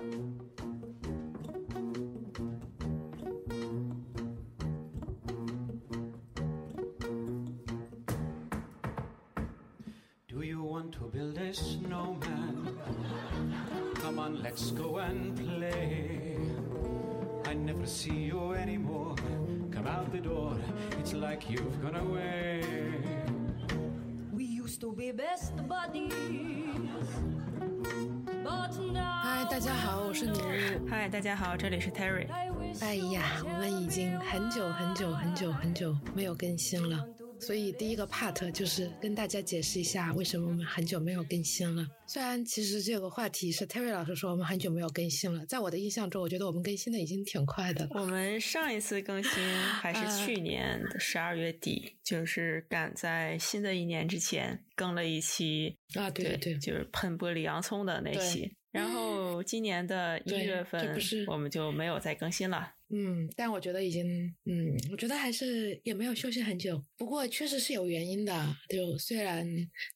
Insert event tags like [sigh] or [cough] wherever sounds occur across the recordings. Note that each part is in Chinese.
Do you want to build a snowman? Come on, let's go and play. I never see you anymore. Come out the door, it's like you've gone away. We used to be best buddies, 家好，我是女巫。嗨，大家好，这里是 Terry。哎呀，我们已经很久很久很久很久没有更新了，所以第一个 part 就是跟大家解释一下为什么我们很久没有更新了。虽然其实这个话题是 Terry 老师说我们很久没有更新了，在我的印象中，我觉得我们更新的已经挺快的了。我们上一次更新还是去年的十二月底，就是赶在新的一年之前更了一期，啊，对对对，就是喷玻璃洋葱的那期。[laughs] 然后今年的一月份不是，我们就没有再更新了。嗯，但我觉得已经，嗯，我觉得还是也没有休息很久，不过确实是有原因的。就虽然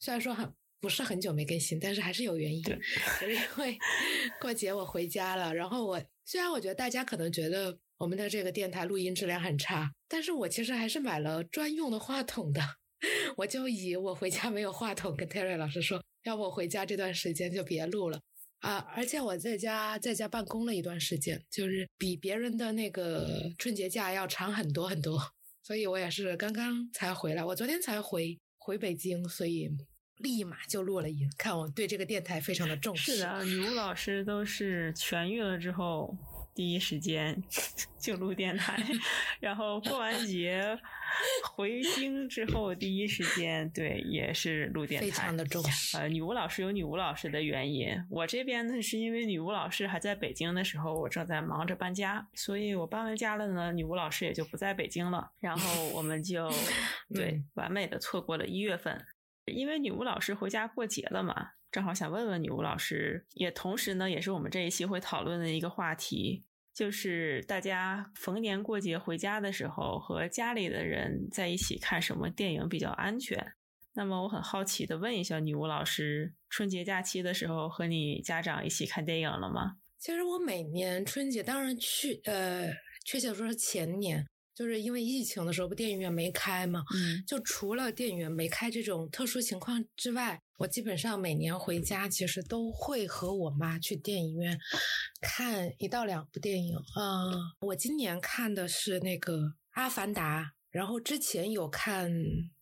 虽然说很不是很久没更新，但是还是有原因。对就是因为 [laughs] 过节我回家了，然后我虽然我觉得大家可能觉得我们的这个电台录音质量很差，但是我其实还是买了专用的话筒的。[laughs] 我就以我回家没有话筒跟 Terry 老师说，要不我回家这段时间就别录了。啊，而且我在家在家办公了一段时间，就是比别人的那个春节假要长很多很多，所以我也是刚刚才回来，我昨天才回回北京，所以立马就录了音。看我对这个电台非常的重视。是的，女巫老师都是痊愈了之后第一时间 [laughs] 就录电台，然后过完节回京之后第一时间对也是录电台，非常的重视。呃，女巫老师有女巫老师的原因，我这边呢是因为女巫老师还在北京的时候，我正在忙着搬家，所以我搬完家了呢，女巫老师也就不在北京了，然后我们就 [laughs] 对嗯完美的错过了一月份，因为女巫老师回家过节了嘛，正好想问问女巫老师，也同时呢也是我们这一期会讨论的一个话题。就是大家逢年过节回家的时候，和家里的人在一起看什么电影比较安全？那么我很好奇的问一下女巫老师，春节假期的时候和你家长一起看电影了吗？其实我每年春节，当然去呃，确切说是前年，就是因为疫情的时候，不电影院没开嘛，嗯就除了电影院没开这种特殊情况之外，我基本上每年回家其实都会和我妈去电影院看一到两部电影。嗯、我今年看的是那个《阿凡达》，然后之前有看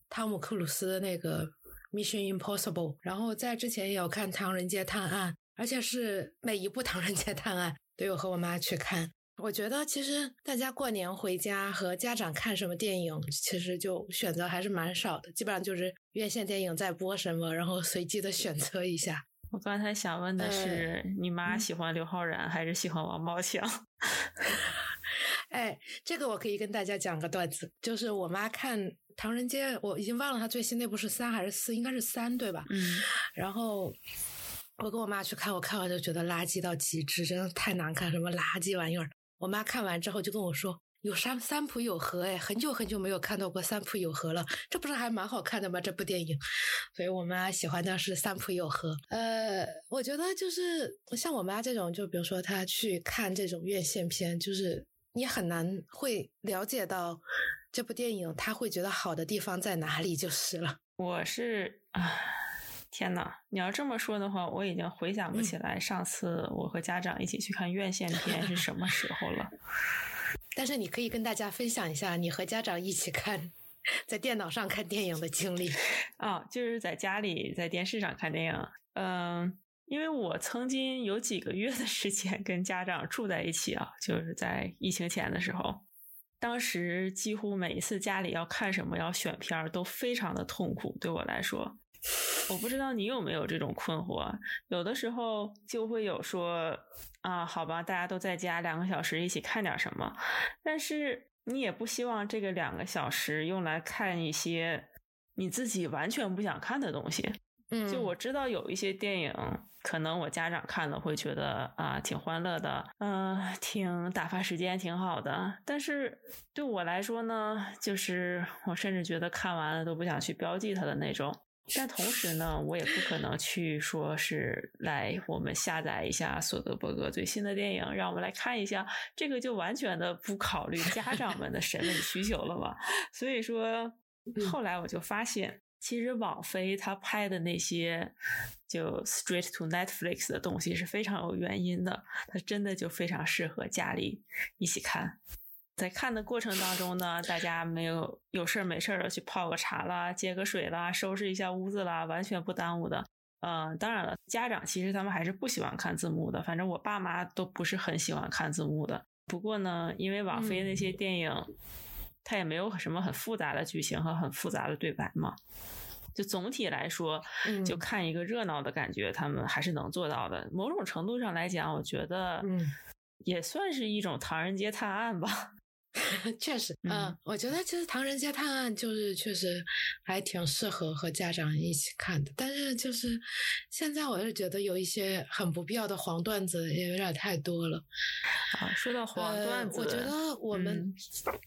汤姆克鲁斯的那个《Mission Impossible》，然后在之前也有看《唐人街探案》，而且是每一部《唐人街探案》都有和我妈去看。我觉得其实大家过年回家和家长看什么电影，其实就选择还是蛮少的，基本上就是院线电影在播什么，然后随机的选择一下。我刚才想问的是，你妈喜欢刘昊然还是喜欢王宝强？[laughs] 哎，这个我可以跟大家讲个段子，就是我妈看《唐人街》，我已经忘了她最新那部是三还是四，应该是三对吧？嗯，然后我跟我妈去看，我看完就觉得垃圾到极致，真的太难看，什么垃圾玩意儿。我妈看完之后就跟我说。有三三浦友和哎，很久很久没有看到过三浦友和了，这不是还蛮好看的吗？这部电影，所以我妈喜欢的是三浦友和。呃，我觉得就是像我妈这种，就比如说她去看这种院线片，就是你很难会了解到这部电影她会觉得好的地方在哪里，就是了。我是啊，天呐，你要这么说的话，我已经回想不起来上次我和家长一起去看院线片是什么时候了。[laughs] 但是你可以跟大家分享一下你和家长一起看，在电脑上看电影的经历。[laughs] 啊，就是在家里在电视上看电影。嗯，因为我曾经有几个月的时间跟家长住在一起啊，就是在疫情前的时候。当时几乎每一次家里要看什么要选片儿都非常的痛苦，对我来说。我不知道你有没有这种困惑，有的时候就会有说啊，好吧，大家都在家两个小时一起看点什么，但是你也不希望这个两个小时用来看一些你自己完全不想看的东西。嗯就我知道有一些电影，可能我家长看了会觉得啊挺欢乐的，嗯、挺打发时间，挺好的。但是对我来说呢，就是我甚至觉得看完了都不想去标记它的那种。但同时呢，我也不可能去说是来我们下载一下索德伯格最新的电影，让我们来看一下，这个就完全的不考虑家长们的审美需求了嘛。所以说，[laughs] 后来我就发现，其实网飞他拍的那些就 straight to Netflix 的东西是非常有原因的，它真的就非常适合家里一起看。在看的过程当中呢，大家没有有事儿没事儿的去泡个茶啦、接个水啦、收拾一下屋子啦，完全不耽误的。嗯，当然了，家长其实他们还是不喜欢看字幕的，反正我爸妈都不是很喜欢看字幕的。不过呢，因为网飞那些电影，它也没有什么很复杂的剧情和很复杂的对白嘛，就总体来说，就看一个热闹的感觉，他们还是能做到的。某种程度上来讲，我觉得，也算是一种唐人街探案吧。[laughs] 确实，嗯，我觉得其实《唐人街探案》就是确实还挺适合和家长一起看的，但是就是现在我是觉得有一些很不必要的黄段子也有点太多了。啊，说到黄段子，我觉得我们，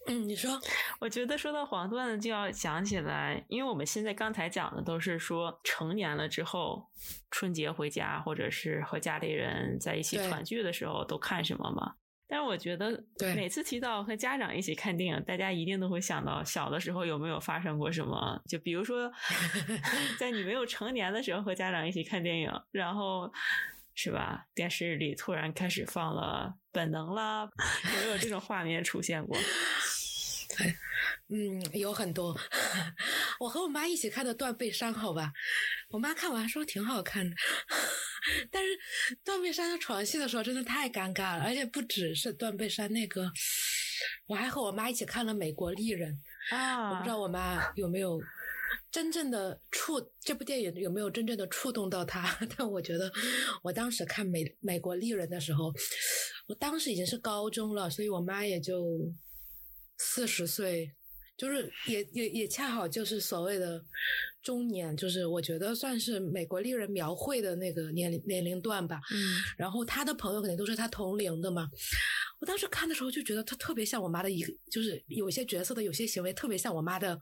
嗯，你说，[laughs] 我觉得说到黄段子就要想起来，因为我们现在刚才讲的都是说成年了之后春节回家或者是和家里人在一起团聚的时候都看什么嘛。但是我觉得，每次提到和家长一起看电影，大家一定都会想到小的时候有没有发生过什么？就比如说，[laughs] 在你没有成年的时候和家长一起看电影，然后是吧？电视里突然开始放了《本能》啦，有没有这种画面出现过？[laughs] 嗯，有很多。我和我妈一起看的《断背山》，好吧？我妈看完说挺好看的。但是断背山的床戏的时候真的太尴尬了，而且不只是断背山那个，我还和我妈一起看了《美国丽人》啊，我不知道我妈有没有真正的触这部电影有没有真正的触动到她，[laughs] 但我觉得我当时看《美美国丽人》的时候，我当时已经是高中了，所以我妈也就四十岁。就是也也也恰好就是所谓的中年，就是我觉得算是美国丽人描绘的那个年龄年龄段吧。嗯，然后他的朋友肯定都是他同龄的嘛。我当时看的时候就觉得他特别像我妈的一个，就是有些角色的有些行为特别像我妈的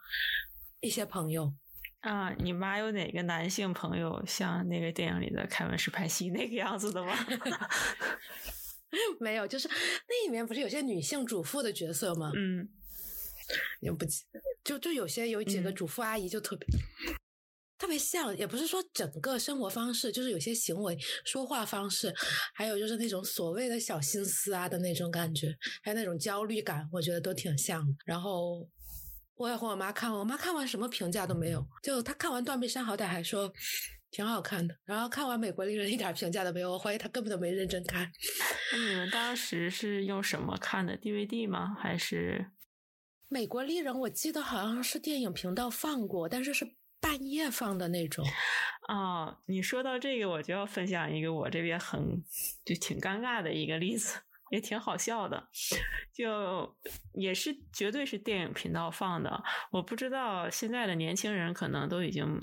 一些朋友。啊，你妈有哪个男性朋友像那个电影里的凯文·史派西那个样子的吗？[laughs] 没有，就是那里面不是有些女性主妇的角色吗？嗯。也不记，就就有些有几个主妇阿姨就特别特别像，也不是说整个生活方式，就是有些行为、说话方式，还有就是那种所谓的小心思啊的那种感觉，还有那种焦虑感，我觉得都挺像的。然后我也和我妈看，我妈看完什么评价都没有，就她看完《断背山》好歹还说挺好看的，然后看完《美国丽人》一点评价都没有，我怀疑她根本都没认真看。你们当时是用什么看的？DVD 吗？还是？美国丽人，我记得好像是电影频道放过，但是是半夜放的那种。啊，[laughs] 你说到这个，我就要分享一个我这边很就挺尴尬的一个例子，也挺好笑的。就也是绝对是电影频道放的，我不知道现在的年轻人可能都已经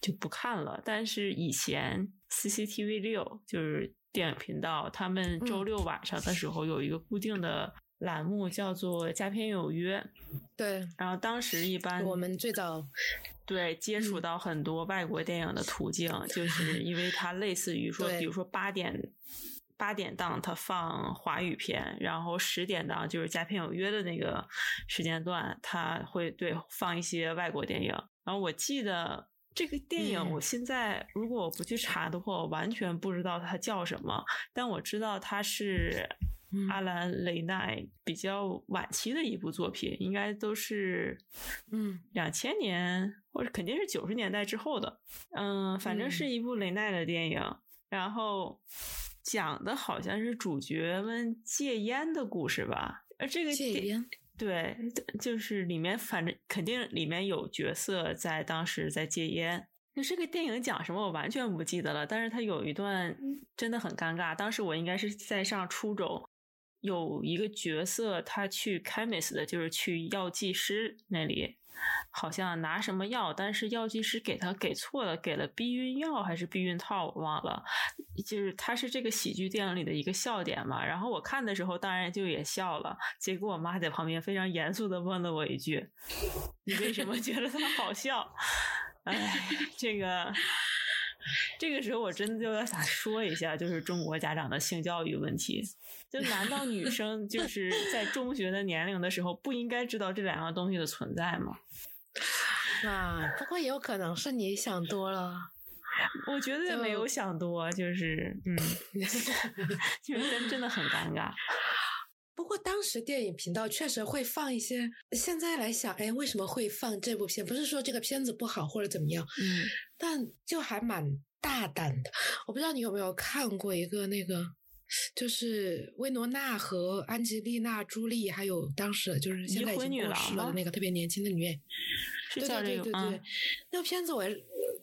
就不看了，但是以前 CCTV 六就是电影频道，他们周六晚上的时候有一个固定的。栏目叫做《佳片有约》，对。然后当时一般我们最早对接触到很多外国电影的途径，就是因为它类似于说，比如说八点八点档它放华语片，然后十点档就是《佳片有约》的那个时间段，它会对放一些外国电影。然后我记得这个电影，我现在如果我不去查的话，我完全不知道它叫什么，但我知道它是。阿兰·雷奈比较晚期的一部作品，应该都是嗯两千年或者肯定是九十年代之后的，嗯，反正是一部雷奈的电影。然后讲的好像是主角们戒烟的故事吧？而这个戒烟对，就是里面反正肯定里面有角色在当时在戒烟。那这个电影讲什么，我完全不记得了。但是它有一段真的很尴尬，当时我应该是在上初中。有一个角色，他去 chemist 的，就是去药剂师那里，好像拿什么药，但是药剂师给他给错了，给了避孕药还是避孕套，我忘了。就是他是这个喜剧电影里的一个笑点嘛。然后我看的时候，当然就也笑了。结果我妈在旁边非常严肃的问了我一句：“你为什么觉得他好笑？”哎，这个这个时候我真的就要想说一下，就是中国家长的性教育问题。就难道女生就 [laughs] 是在中学的年龄的时候不应该知道这两样东西的存在吗？[laughs] 啊，不过也有可能是你想多了。我觉得没有想多，就是嗯，[laughs] 就是真真的很尴尬。不过当时电影频道确实会放一些，现在来想，哎，为什么会放这部片？不是说这个片子不好或者怎么样，嗯，但就还蛮大胆的。我不知道你有没有看过一个那个，就是薇诺娜和安吉丽娜·朱莉，还有当时就是现在已经过世了的那个特别年轻的女演，是对对对对对，嗯。那个片子我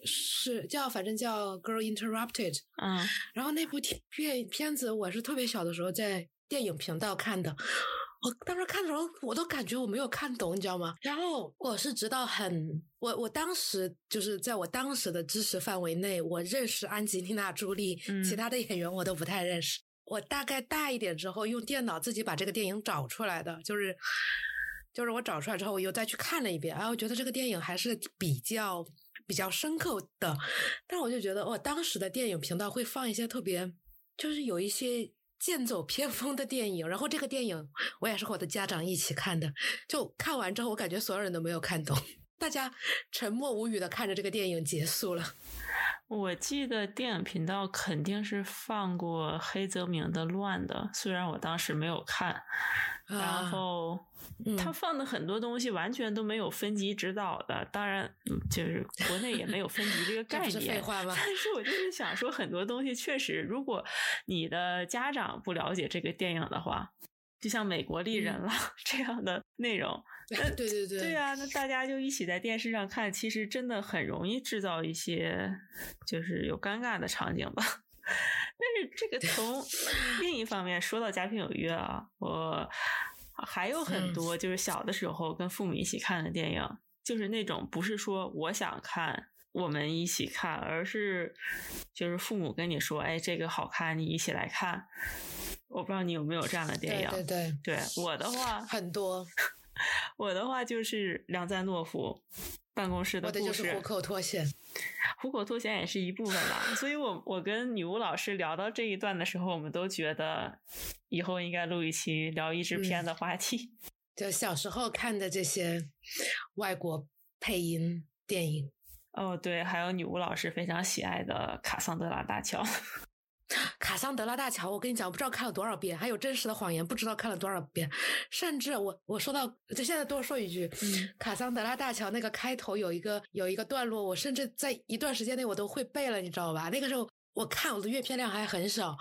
是叫反正叫《Girl Interrupted》，嗯。然后那部片片片子我是特别小的时候在电影频道看的，我当时看的时候我都感觉我没有看懂，你知道吗？然后我是直到很我我当时就是在我当时的知识范围内，我认识安吉丽娜·朱莉，嗯其他的演员我都不太认识。我大概大一点之后，用电脑自己把这个电影找出来的，就是就是我找出来之后，我又再去看了一遍，然后我觉得这个电影还是比较比较深刻的。但我就觉得，我、当时的电影频道会放一些特别，就是有一些剑走偏锋的电影。然后这个电影我也是和我的家长一起看的，就看完之后，我感觉所有人都没有看懂，大家沉默无语的看着这个电影结束了。我记得电影频道肯定是放过黑泽明的《乱》的，虽然我当时没有看。然啊后嗯他放的很多东西完全都没有分级指导的，当然嗯就是国内也没有分级这个 [laughs] 概念。话吗？但是我就是想说，很多东西确实，如果你的家长不了解这个电影的话，就像《美国丽人》了、[laughs] 这样的内容，对对对对啊、那大家就一起在电视上看，其实真的很容易制造一些就是有尴尬的场景吧。[laughs] 但是这个从另一方面说到家庭有约啊，我还有很嗯多就是小的时候跟父母一起看的电影，就是那种不是说我想看。我们一起看，而是就是父母跟你说：“哎，这个好看，你一起来看。”我不知道你有没有这样的电对影。对对，对我的话，很多，[laughs] [laughs] 我的话就是梁赞诺夫办公室的我的故事，就是虎口脱险。虎口脱险也是一部分吧。所以我我跟女巫老师聊到这一段的时候，我们都觉得以后应该录一期聊译制片的话题。就小时候看的这些外国配音电影，哦，对，还有女巫老师非常喜爱的卡桑德拉大桥。卡桑德拉大桥，我跟你讲，我不知道看了多少遍，还有真实的谎言，不知道看了多少遍。甚至我我说到，就现在多说一句，嗯卡桑德拉大桥那个开头有一个有一个段落，我甚至在一段时间内我都会背了，你知道吧？那个时候我看我的阅片量还很少，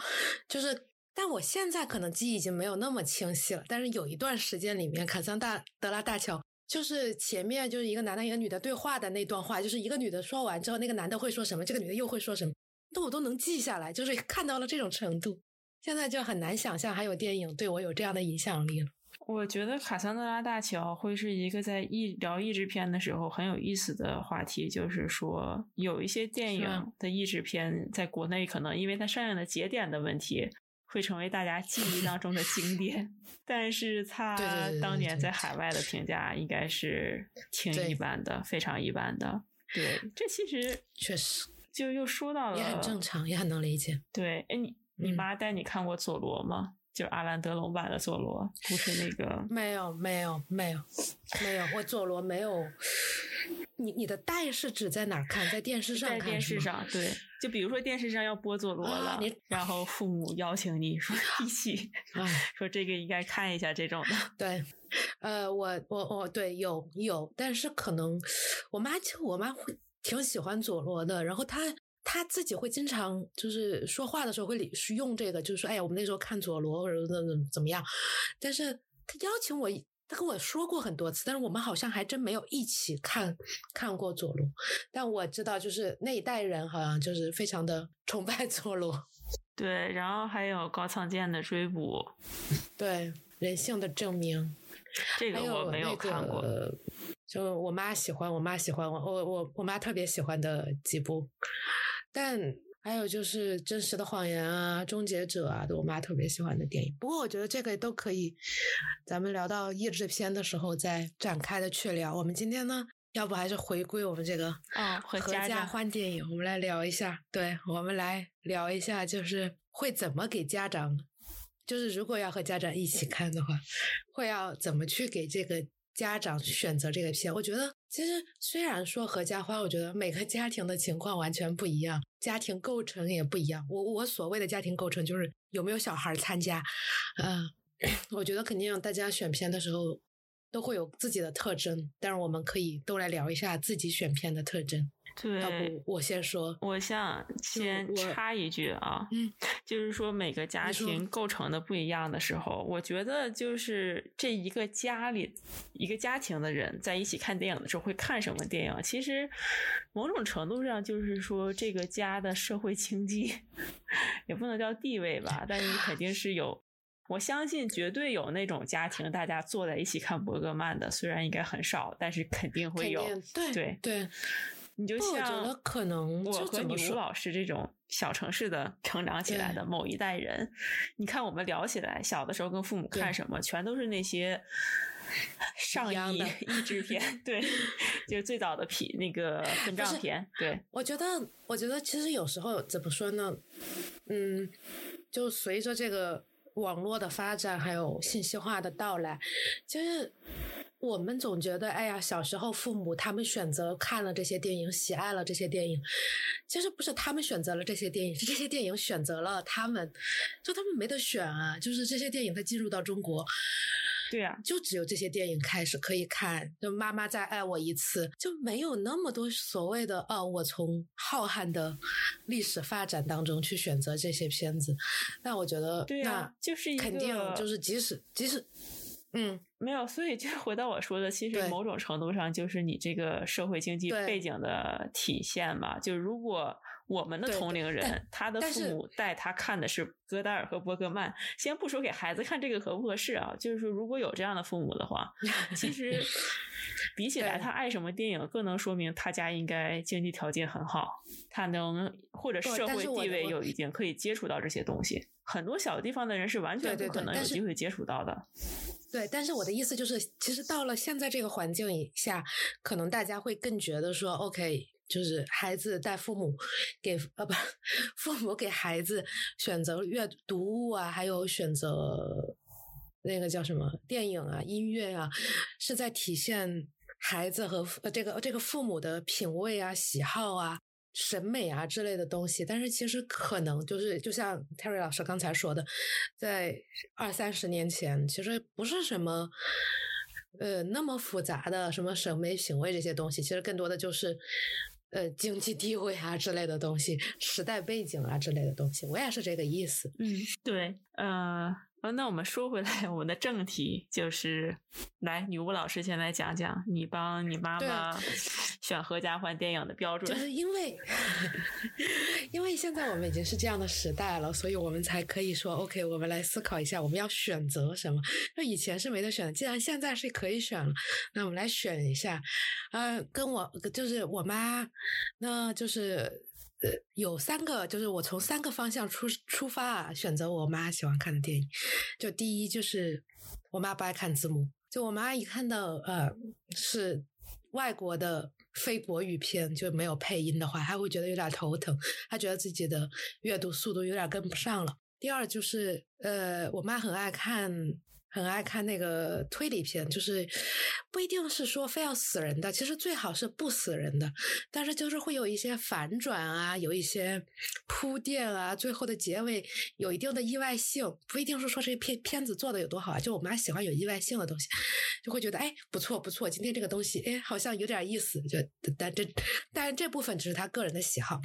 就是。但我现在可能记忆已经没有那么清晰了，但是有一段时间里面，卡桑大德拉大桥就是前面就是一个男的一个女的对话的那段话，就是一个女的说完之后，那个男的会说什么，这个女的又会说什么，那我都能记下来，就是 [laughs] 看到了这种程度。现在就很难想象还有电影对我有这样的影响力了。我觉得卡桑德拉大桥会是一个在译聊译制片的时候很有意思的话题，就是说有一些电影的译制片在国内可能因为它上映的节点的问题，会成为大家记忆当中的经典，[laughs] 但是它当年在海外的评价应该是挺一般的，非常一般的。对，这其实确实就又说到了，也很正常，也很能理解。对，哎，你你嗯妈带你看过佐罗吗？就是阿兰德龙版的佐罗，不是那个 [laughs] 没有，没有，没有，没有，我佐罗没有。你你的带是指在哪儿看？在电视上在看？电视上，对，就比如说电视上要播佐罗了，然后父母邀请你说 [laughs] 一起，哎 [laughs] 说这个应该看一下这种的。对，呃，我我我对有有，但是可能我妈就我妈会挺喜欢佐罗的，然后他他自己会经常就是说话的时候会用这个，就是说哎呀，我们那时候看佐罗或者怎怎怎么样，但是他邀请我。他跟我说过很多次，但是我们好像还真没有一起看看过佐罗。但我知道，就是那一代人好像就是非常的 [laughs] 崇拜佐罗，对，然后还有高仓健的追捕，[laughs] 对人性的证明。这个我没有看过。个，就我妈喜欢，我妈喜欢我，我我我妈特别喜欢的几部，但还有就是《真实的谎言》啊，《终结者》啊，都我妈特别喜欢的电影。不过我觉得这个都可以，咱们聊到译制片的时候再展开的去聊。我们今天呢，要不还是回归我们这个啊和合家欢电影，我们来聊一下。对，我们来聊一下，就是会怎么给家长，就是如果要和家长一起看的话，会要怎么去给这个家长选择这个片？我觉得其实虽然说合家欢，我觉得每个家庭的情况完全不一样，家庭构成也不一样。我我所谓的家庭构成就是有没有小孩参加，嗯、我觉得肯定大家选片的时候都会有自己的特征，但是我们可以都来聊一下自己选片的特征。要对不，我先说，我想先插一句啊，嗯，就是说每个家庭构成的不一样的时候，我觉得就是这一个家里一个家庭的人在一起看电影的时候会看什么电影，其实某种程度上就是说这个家的社会经济 [laughs] 也不能叫地位吧，但是肯定是有。我相信绝对有那种家庭，大家坐在一起看伯格曼的，虽然应该很少，但是肯定会有。对对，你就不我觉像得可能我和女巫怎么说老师这种小城市的 [laughs] 成长起来的某一代人，你看我们聊起来，小的时候跟父母看什么，全都是那些上亿一样的译制片，对，[laughs] 就是最早的皮那个 [laughs] 分账是片，对，我觉得，我觉得其实有时候怎么说呢？嗯，就随着这个网络的发展，还有信息化的到来，就是我们总觉得，哎呀，小时候父母他们选择看了这些电影，喜爱了这些电影，其实不是他们选择了这些电影，是这些电影选择了他们，就他们没得选啊。就是这些电影它进入到中国，对啊，就只有这些电影开始可以看，就妈妈再爱我一次，就没有那么多所谓的哦，我从浩瀚的历史发展当中去选择这些片子。那我觉得，对啊，就是一那肯定就是即使即使，嗯，没有，所以就回到我说的，其实某种程度上就是你这个社会经济背景的体现嘛。就如果我们的同龄人，他的父母带他看的是戈达尔和伯格曼，先不说给孩子看这个合不合适啊，就是说如果有这样的父母的话，其实 [laughs] 比起来他爱什么电影，更能说明他家应该经济条件很好，他能或者社会地位有一定，可以接触到这些东西。很多小地方的人是完全不可能有机会接触到的。对，但是我的意思就是，其实到了现在这个环境以下，可能大家会更觉得说，OK，就是孩子带父母给呃不，[laughs] 父母给孩子选择阅读物啊，还有选择那个叫什么电影啊、音乐啊，是在体现孩子和呃这个这个父母的品味啊、喜好啊。审美啊之类的东西，但是其实可能就是就像 Terry 老师刚才说的，在二三十年前，其实不是什么呃那么复杂的什么审美品味这些东西，其实更多的就是呃经济地位啊之类的东西，时代背景啊之类的东西。我也是这个意思。嗯，对，呃，呃那我们说回来，我们的正题就是，来，女巫老师先来讲讲，你帮你妈妈 [laughs] 选合家欢电影的标准就。是因为，[laughs] 因为现在我们已经是这样的时代了，所以我们才可以说，OK，我们来思考一下，我们要选择什么。那以前是没得选的，既然现在是可以选了，那我们来选一下。呃，跟我就是我妈，那就是。有三个，就是我从三个方向出出发啊，选择我妈喜欢看的电影。就第一就是我妈不爱看字幕，就我妈一看到呃是外国的非国语片就没有配音的话，她会觉得有点头疼，她觉得自己的阅读速度有点跟不上了。第二就是呃，我妈很爱看。很爱看那个推理片，就是不一定是说非要死人的，其实最好是不死人的，但是就是会有一些反转啊，有一些铺垫啊，最后的结尾有一定的意外性，不一定是说这片片子做的有多好啊，就我妈喜欢有意外性的东西，就会觉得哎不错不错，今天这个东西哎好像有点意思，就但这但这部分只是她个人的喜好。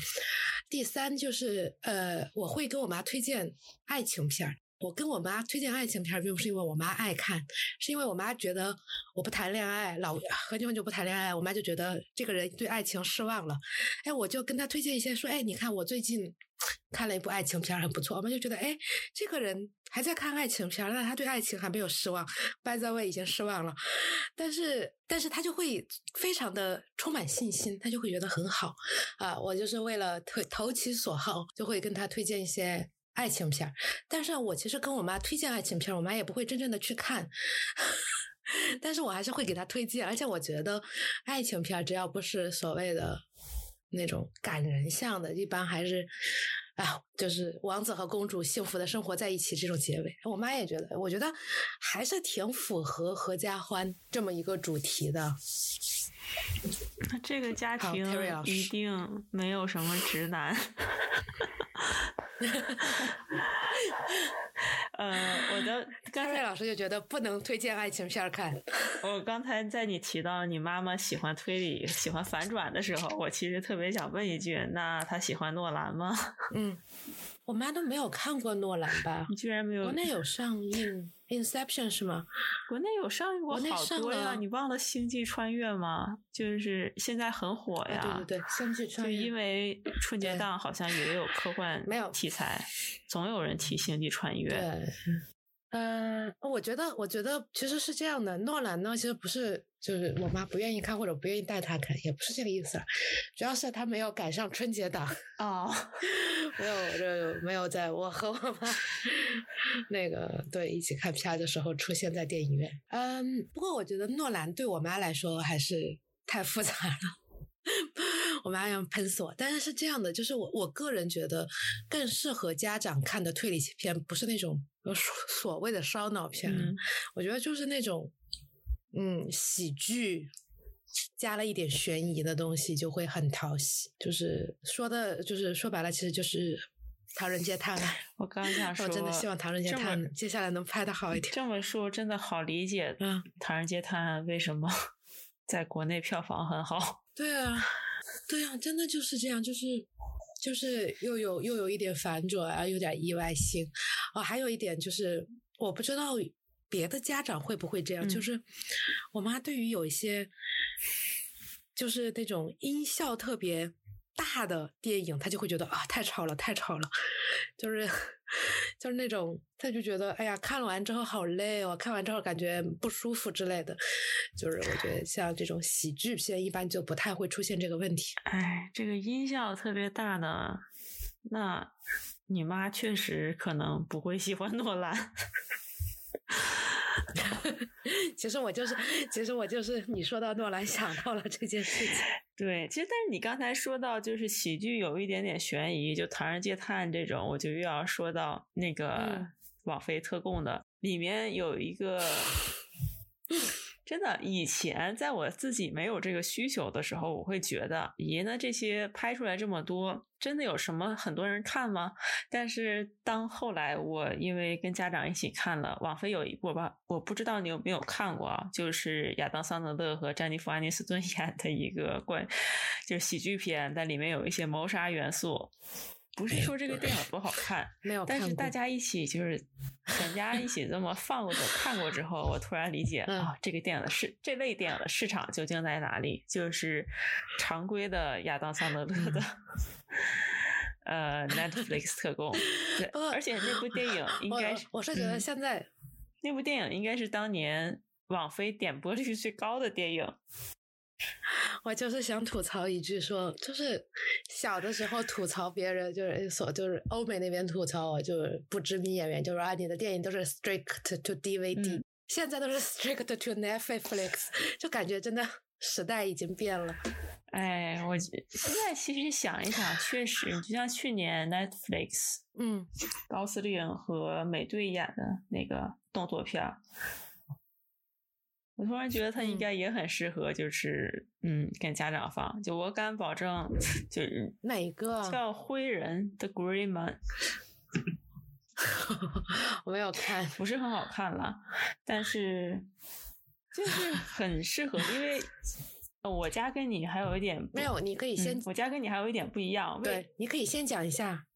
第三就是呃，我会给我妈推荐爱情片儿。我跟我妈推荐爱情片，并不是因为我妈爱看，是因为我妈觉得我不谈恋爱，老很久很久不谈恋爱，我妈就觉得这个人对爱情失望了。哎，我就跟她推荐一些，说，哎，你看我最近看了一部爱情片，很不错。我妈就觉得，哎，这个人还在看爱情片，那他对爱情还没有失望，by the way 已经失望了，但是但是他就会非常的充满信心，他就会觉得很好啊。我就是为了投投其所好，就会跟他推荐一些。爱情片儿，但是我其实跟我妈推荐爱情片儿，我妈也不会真正的去看，[laughs] 但是我还是会给他推荐，而且我觉得爱情片只要不是所谓的那种感人向的，一般还是。啊，就是王子和公主幸福的生活在一起这种结尾，我妈也觉得，我觉得还是挺符合合家欢这么一个主题的。那 [laughs] 这个家庭一定没有什么直男。呃，我的 [laughs] 刚才老师就觉得不能推荐爱情片看。我刚才在你提到你妈妈喜欢推理、喜欢反转的时候，我其实特别想问一句：那她喜欢诺兰吗？[laughs] 嗯。我妈都没有看过诺兰吧？你居然没有？国内有上映《Inception》是吗？国内有上映过好多呀！你忘了《星际穿越》吗？就是现在很火呀！对对对，《星际穿越》就因为春节档好像也有科幻没有题材，总有人提《星际穿越》。对。嗯，我觉得，我觉得其实是这样的。诺兰呢，其实不是，就是我妈不愿意看或者不愿意带她看，也不是这个意思。主要是他没有赶上春节档哦，[laughs] 没有，就没有在我和我妈那个对一起看片的时候出现在电影院。嗯，不过我觉得诺兰对我妈来说还是太复杂了。我们还要喷死我！但是是这样的，就是我我个人觉得更适合家长看的推理片，不是那种所所谓的烧脑片，我觉得就是那种嗯喜剧加了一点悬疑的东西，就会很讨喜。就是说的，就是说白了，其实就是《唐人街探案》。我刚想说，[laughs] 我真的希望《唐人街探案》接下来能拍的好一点。这么说真的好理解，嗯，《唐人街探案》为什么 [laughs] 在国内票房很好？对啊，对啊，真的就是这样，就是就是又有又有一点反转啊，有点意外性啊，还有一点就是我不知道别的家长会不会这样，就是我妈对于有一些就是那种音效特别。大的电影，他就会觉得啊，太吵了，太吵了，就是就是那种，他就觉得哎呀，看完之后好累哦，看完之后感觉不舒服之类的。就是我觉得像这种喜剧片，一般就不太会出现这个问题。哎，这个音效特别大的，那你妈确实可能不会喜欢诺兰。[laughs] 其实我就是，其实我就是你说到诺兰想到了这件事情。对，其实但是你刚才说到就是喜剧有一点点悬疑，就《唐人街探案》这种，我就又要说到那个网飞特供的，里面有一个。[laughs] 真的，以前在我自己没有这个需求的时候，我会觉得，咦，那这些拍出来这么多，真的有什么很多人看吗？但是当后来我因为跟家长一起看了，网飞有一部吧，我不知道你有没有看过啊，就是亚当·桑德勒和詹妮弗·安妮斯顿 [laughs] 演的一个关，就是喜剧片，但里面有一些谋杀元素。不是说这个电影不好看，没有，但是大家一起就是全家一起这么放过看过之后，我突然理解啊，这个电影的市这类电影的市场究竟在哪里？就是常规的亚当桑德勒的呃 Netflix [laughs] 特供，对，而且那部电影应该是我是觉得现在那部电影应该是当年网飞点播率最高的电影。[laughs] 我就是想吐槽一句，说就是小的时候吐槽别人，就是所就是欧美那边吐槽我，就是不知名演员，就是啊，你的电影都是 strict to DVD，现在都是 strict to Netflix，就感觉真的时代已经变了。哎，我现在其实想一想，确实，就像去年 Netflix，嗯，高司令和美队演的那个动作片。我突然觉得他应该也很适合，就是嗯，跟家长放。就我敢保证，[laughs] 就是哪个叫灰人 The Green Man，[laughs] 我没有看，不是很好看了，但是 [laughs] 就是很适合，因为我家跟你还有一点没有，你可以先，我家跟你还有一点不一样，对，你可以先讲一下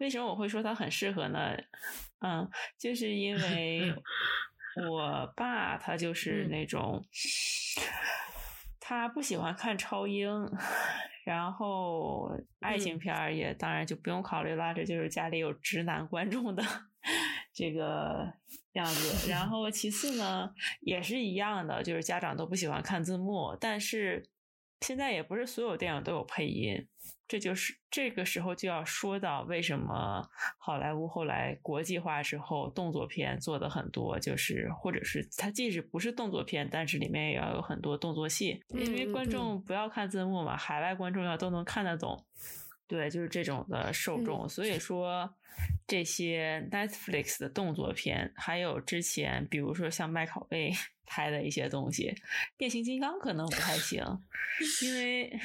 为什么我会说它很适合呢？嗯，就是因为。我爸他就是那种，他不喜欢看超英，[laughs] 然后爱情片儿也当然就不用考虑了，这就是家里有直男观众的 [laughs] 这个样子。然 [laughs] 后其次呢，也是一样的，就是家长都不喜欢看字幕，但是现在也不是所有电影都有配音，这就是这个时候就要说到为什么好莱坞后来国际化之后，动作片做的很多，就是或者是它即使不是动作片，但是里面也要有很多动作戏，因为观众不要看字幕嘛，海外观众要都能看得懂。对，就是这种的受众，所以说这些 Netflix 的动作片，还有之前比如说像麦考贝 [laughs] 拍的一些东西，变形金刚可能不太行，因为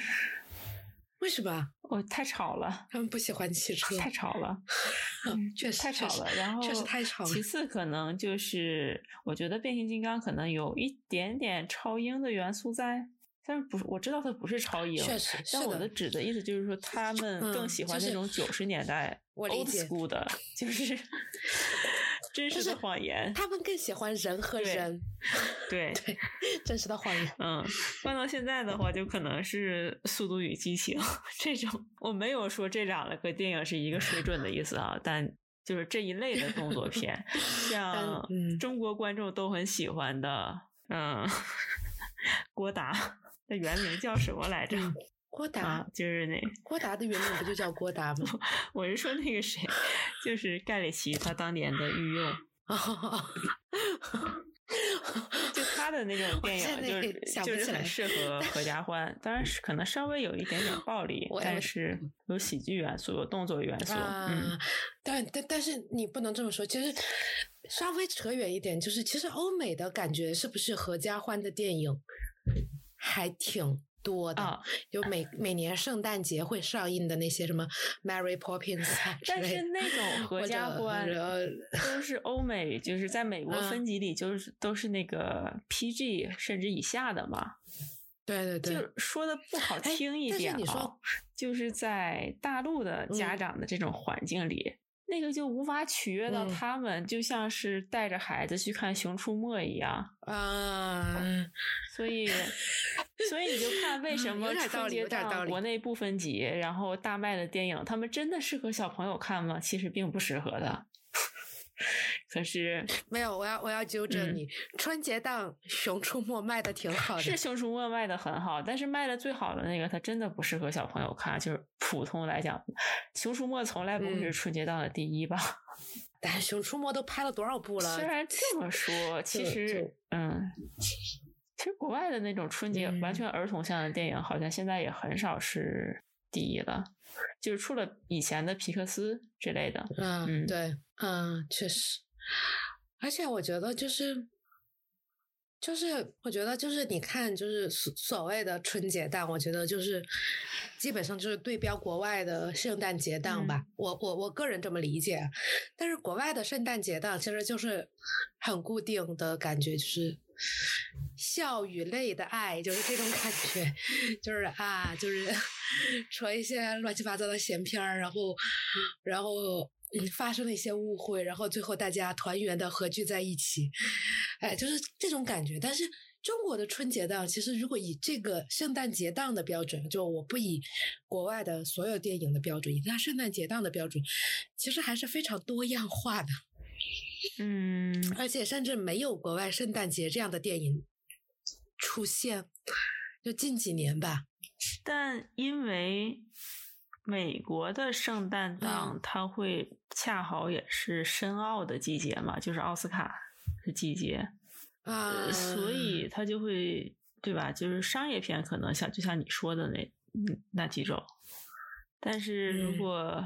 [laughs] 为什么我、太吵了，他们不喜欢汽车？太吵了，[laughs] 嗯确实太吵了。然后确实太吵了其次，可能就是我觉得变形金刚可能有一点点超英的元素在。但是不是我知道他不是超英，确实但我的指的意思就是说，他们更嗯喜欢那种九十年代 old school 的，就是 [laughs] 真实的谎言。他们更喜欢人和对人，[laughs] 对，真实的谎言。嗯，放到现在的话，就可能是《速度与激情》[laughs] 这种。我没有说这两个电影是一个水准的意思啊，但就是这一类的动作片，像嗯中国观众都很喜欢的，嗯，郭达的原名叫什么来着？郭达啊，，就是那，郭达的原名不就叫郭达吗？[laughs] 我是说那个谁，就是盖里奇他当年的御用。[laughs] 就他的那种电影，就是就是很适合合家欢，当然是可能稍微有一点点暴力，但是有喜剧元素，有动作元素，嗯啊，但但但是你不能这么说，其实稍微扯远一点，就是其实欧美的感觉是不是合家欢的电影还挺多的？啊，就每每年圣诞节会上映的那些什么 Mary Poppins 但是那种合家欢都是欧美，就是在美国嗯分级里就是都是那个 PG 甚至以下的嘛，对对对，就是说的不好哎听一点啊你说，就是在大陆的家嗯长的这种环境里，那个就无法取悦到嗯他们，就像是带着孩子去看《熊出没》一样。啊，所以，所以你就看为什嗯么春节档有点道理国内不分级，然后大卖的电影，他们真的适合小朋友看吗？其实并不适合的。可是 [laughs] 没有，我要我要纠正嗯你，春节档《熊出没》卖的挺好的是《熊出没》卖的很好，但是卖的最好的那个，它真的不适合小朋友看。就是普通来讲，《熊出没》从来不会是嗯春节档的第一吧？[laughs] 但是《熊出没》都拍了多少部了？虽然这么说，其实嗯，其实国外的那种春节嗯完全儿童向的电影，好像现在也很少是第一了，就是除了以前的皮克斯之类的。嗯，嗯对，嗯，确实，而且我觉得就是。就是我觉得，就是你看，就是所所谓的春节档，我觉得就是基本上就是对标国外的圣诞节档吧。我我我个人这么理解，但是国外的圣诞节档其实就是很固定的感觉，就是笑与泪的爱，就是这种感觉，就是啊，就是 [laughs] 说一些乱七八糟的闲篇儿，然后然后嗯发生了一些误会，然后最后大家团圆的合聚在一起，哎，就是这种感觉。但是中国的春节档，其实如果以这个圣诞节档的标准，就我不以国外的所有电影的标准，以它圣诞节档的标准，其实还是非常多样化的。嗯，而且甚至没有国外圣诞节这样的电影出现，就近几年吧。但因为美国的圣诞档，嗯。它会恰好也是深奥的季节嘛，就是奥斯卡的季节，啊，呃所以。它就会对吧？就是商业片可能像就像你说的那嗯那几种，但是如嗯。果嗯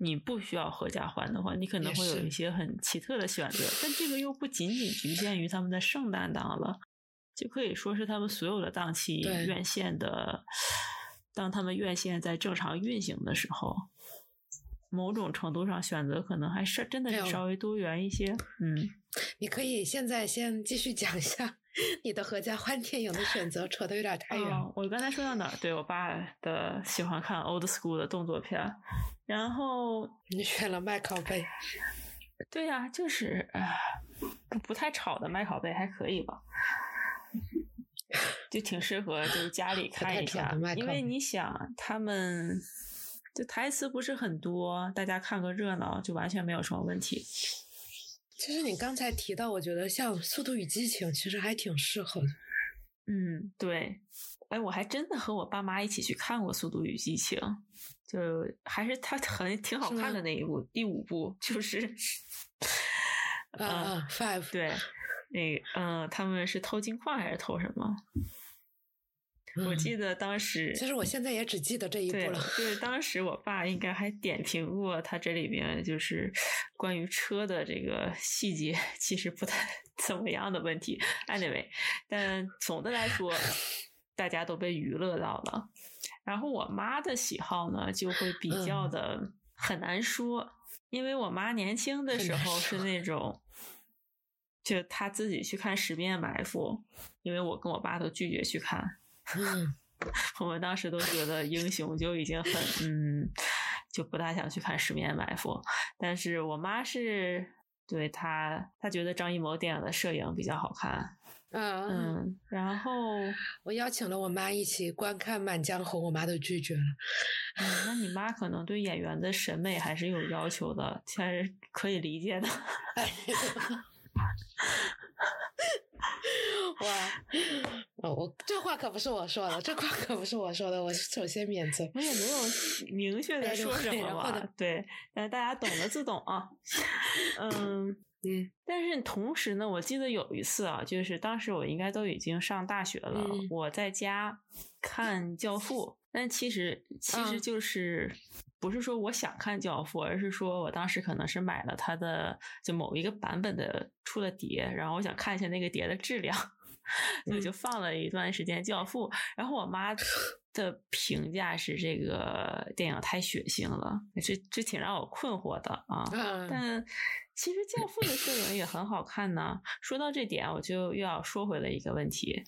你不需要合家欢的话，你可能会有一些很奇特的选择，但这个又不仅仅局限于他们的圣诞档了，就可以说是他们所有的档期院线的，当他们院线在正常运行的时候，某种程度上选择可能还是真的是稍微多元一些。嗯，你可以现在先继续讲一下你的合家欢电影的选择，扯得有点太远我刚才说到哪儿？对我爸的喜欢看 old school 的动作片，然后你选了麦考贝，对呀、就是啊，不不太吵的麦考贝还可以吧，就挺适合就是家里看一下因为你想他们就台词不是很多，大家看个热闹就完全没有什么问题。其实你刚才提到，我觉得像《速度与激情》其实还挺适合的。嗯，对，哎，我还真的和我爸妈一起去看过《速度与激情》，就还是它很挺好看的那一部，第五部就是，啊啊，Five，对，那嗯，他们是偷金矿还是偷什么？我嗯记得当时，其实我现在也只记得这一部对，了。就是当时我爸应该还点评过他这里边就是关于车的这个细节，其实不太 [laughs] 怎么样的问题。Anyway，但总的来说，[laughs] 大家都被娱乐到了。然后我妈的喜好呢，就会比较嗯的很难说，因为我妈年轻的时候是那种。[laughs] 就她自己去看《十面埋伏》，因为我跟我爸都拒绝去看，嗯，[laughs] 我们当时都觉得英雄就已经很嗯，就不大想去看《十面埋伏》，但是我妈是对她，她觉得张艺谋电影的摄影比较好看，嗯，嗯，然后我邀请了我妈一起观看《满江红》，我妈都拒绝了。嗯，那你妈可能对演员的审美还是有要求的，其实可以理解的。[laughs] [laughs] 哇，哦，我这话可不是我说的，这话可不是我说的，我首先免责。我也没有明确的说什么嘛然后呢，对，但是大家懂的自懂啊。[laughs] 嗯，嗯但是同时呢，我记得有一次啊，就是当时我应该都已经上大学了，嗯我在家看《教父》，但其实其实嗯就是、不是说我想看《教父》，而是说我当时可能是买了它的就某一个版本的出了碟，然后我想看一下那个碟的质量。[laughs] 所以嗯就放了一段时间《教父》，然后我妈 [laughs] 的评价是这个电影太血腥了，这这挺让我困惑的啊。嗯但其实《教父》的摄影也很好看呢。说到这点，我就又要说回了一个问题，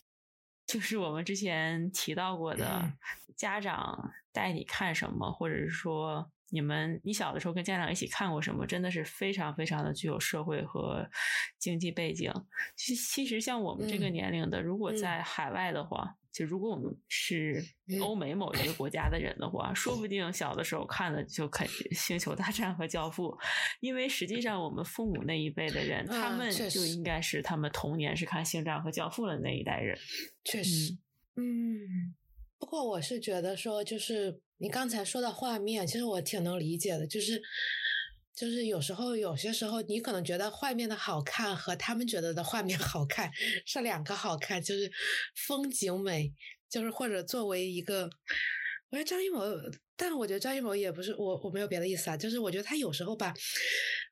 就是我们之前提到过的嗯，家长带你看什么，或者是说你们你小的时候跟家长一起看过什么，真的是非常非常的具有社会和经济背景。其其实像我们这个嗯。年龄的，如果嗯。在海外的话，就如果我们是嗯欧美某一个国家的人的话，说不定小的时候看的就肯《[laughs] 星球大战》和《教父》，因为实际上我们父母那一辈的人，他啊们就应该是他们童年是看《星战》和《教父》的那一代人。确实，嗯。不过我是觉得说，就是你刚才说的画面，其实我挺能理解的，就是就是有时候有些时候你可能觉得画面的好看和他们觉得的画面 [laughs] 好看是两个好看，就是风景美，就是或者作为一个，我觉得张艺谋，但我觉得张艺谋也不是我我没有别的意思啊，就是我觉得他有时候吧，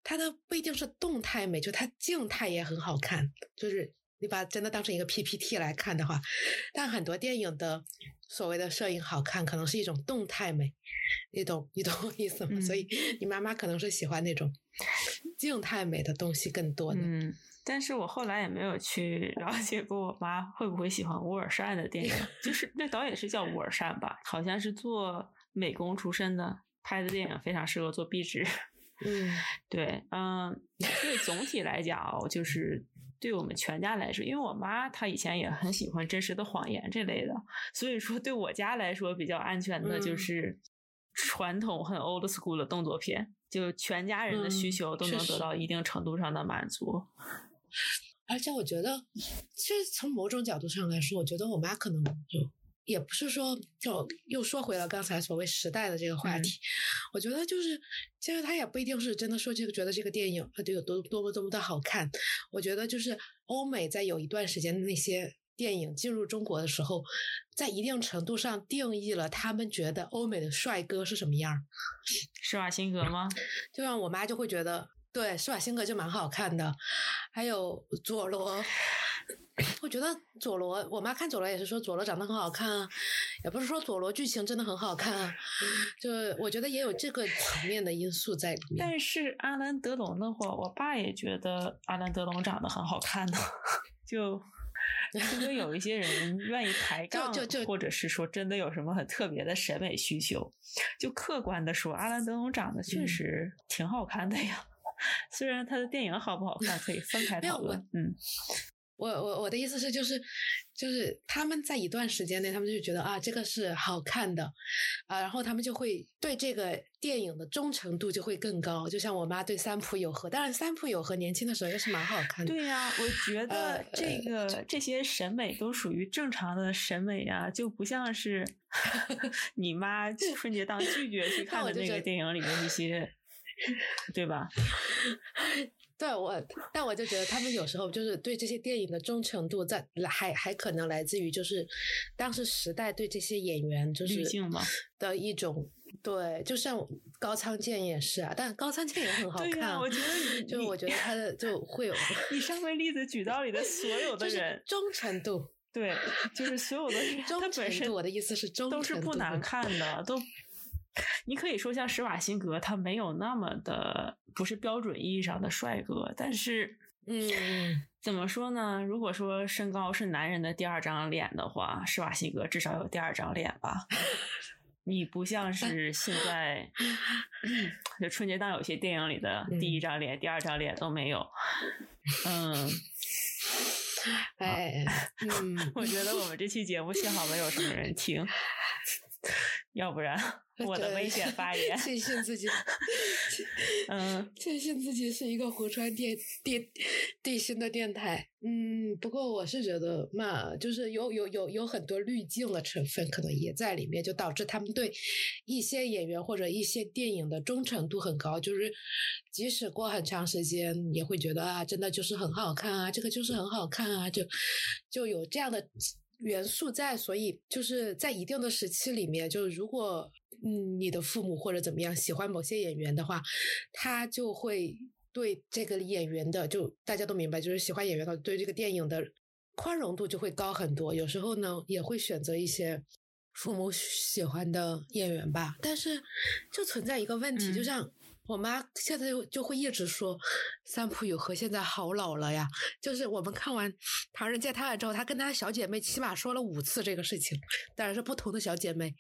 他的不一定是动态美，就他静态也很好看，就是你把它真的当成一个 PPT 来看的话，但很多电影的所谓的摄影好看，可能是一种动态美，你懂你懂我意思吗？嗯所以你妈妈可能是喜欢那种静态美的东西更多的。嗯，但是我后来也没有去了解过我妈会不会喜欢乌尔善的电影，就是那导演是叫乌尔善吧，好像是做美工出身的，拍的电影非常适合做壁纸。嗯 [laughs] 对，嗯，所以总体来讲哦，就是对我们全家来说，因为我妈她以前也很喜欢《真实的谎言》这类的，所以说对我家来说比较安全的就嗯是传统很 old school 的动作片，就全家人的需嗯求都能得到一定程度上的满足。而且我觉得，其实从某种角度上来说，我觉得我妈可能就也不是说，就又说回了刚才所谓时代的这个话嗯题。我觉得就是，其实他也不一定是真的说这个觉得这个电影它就有多多么多么的好看。我觉得就是欧美在有一段时间的那些电影进入中国的时候，在一定程度上定义了他们觉得欧美的帅哥是什么样儿。施瓦辛格吗？就像我妈就会觉得，对，施瓦辛格就蛮好看的，还有佐罗，我觉得佐罗，我妈看佐罗也是说佐罗长得很好看啊，也不是说佐罗剧情真的很好看啊，就我觉得也有这个层面的因素在里面。但是阿兰德龙的话，我爸也觉得阿兰德龙长得很好看呢。[laughs] 就因为有一些人愿意抬杠，就就或者是说真的有什么很特别的审美需求，就客观的说，阿兰德龙长得确嗯实挺好看的呀。[laughs] 虽然他的电影好不好看可以分开讨论，嗯我我我的意思是，就是就是他们在一段时间内，他们就觉得啊，这个是好看的啊，然后他们就会对这个电影的忠诚度就会更高。就像我妈对三浦友和，当然三浦友和年轻的时候也是蛮好看的。对呀、我觉得呃这个、这些审美都属于正常的审美呀、就不像是 [laughs] 你妈春节档拒绝去看的那个电影里面那些，对吧？[laughs] 对我，但我就觉得他们有时候就是对这些电影的忠诚度在，还还可能来自于就是当时时代对这些演员就是的一种对，就像高仓健也是啊，但高仓健也很好看啊，我觉得你就我觉得他的就会有 [laughs] 你上面例子举到里的所有的人，忠诚度，对，就是所有的人，忠诚度，我的意思是忠都是不难看的，都。你可以说像施瓦辛格，他没有那么的不是标准意义上的帅哥，但是嗯，怎么说呢？如果说身高是男人的第二张脸的话，施瓦辛格至少有第二张脸吧。[laughs] 你不像是现在，就春节档有些电影里的第一张脸、第二张脸都没有。嗯，哎，嗯，[laughs] 我觉得我们这期节目幸好没有什么人听，要不然我的危险发言。庆幸自己，嗯，庆幸自己是一个湖川电电地心的电台。嗯，不过我是觉得嘛，就是有有有有很多滤镜的成分，可能也在里面，就导致他们对一些演员或者一些电影的忠诚度很高，就是即使过很长时间，也会觉得啊，真的就是很好看啊，这个就是很好看啊，就就有这样的元素在，所以就是在一定的时期里面，就是如果嗯你的父母或者怎么样喜欢某些演员的话，他就会对这个演员的，就大家都明白，就是喜欢演员的对这个电影的宽容度就会高很多。有时候呢，也会选择一些父母喜欢的演员吧。但是就存在一个问题，嗯就像我妈现在就就会一直说三浦友和现在好老了呀。就是我们看完《唐人街探案》之后，她跟她小姐妹起码说了五次这个事情，当然是不同的小姐妹，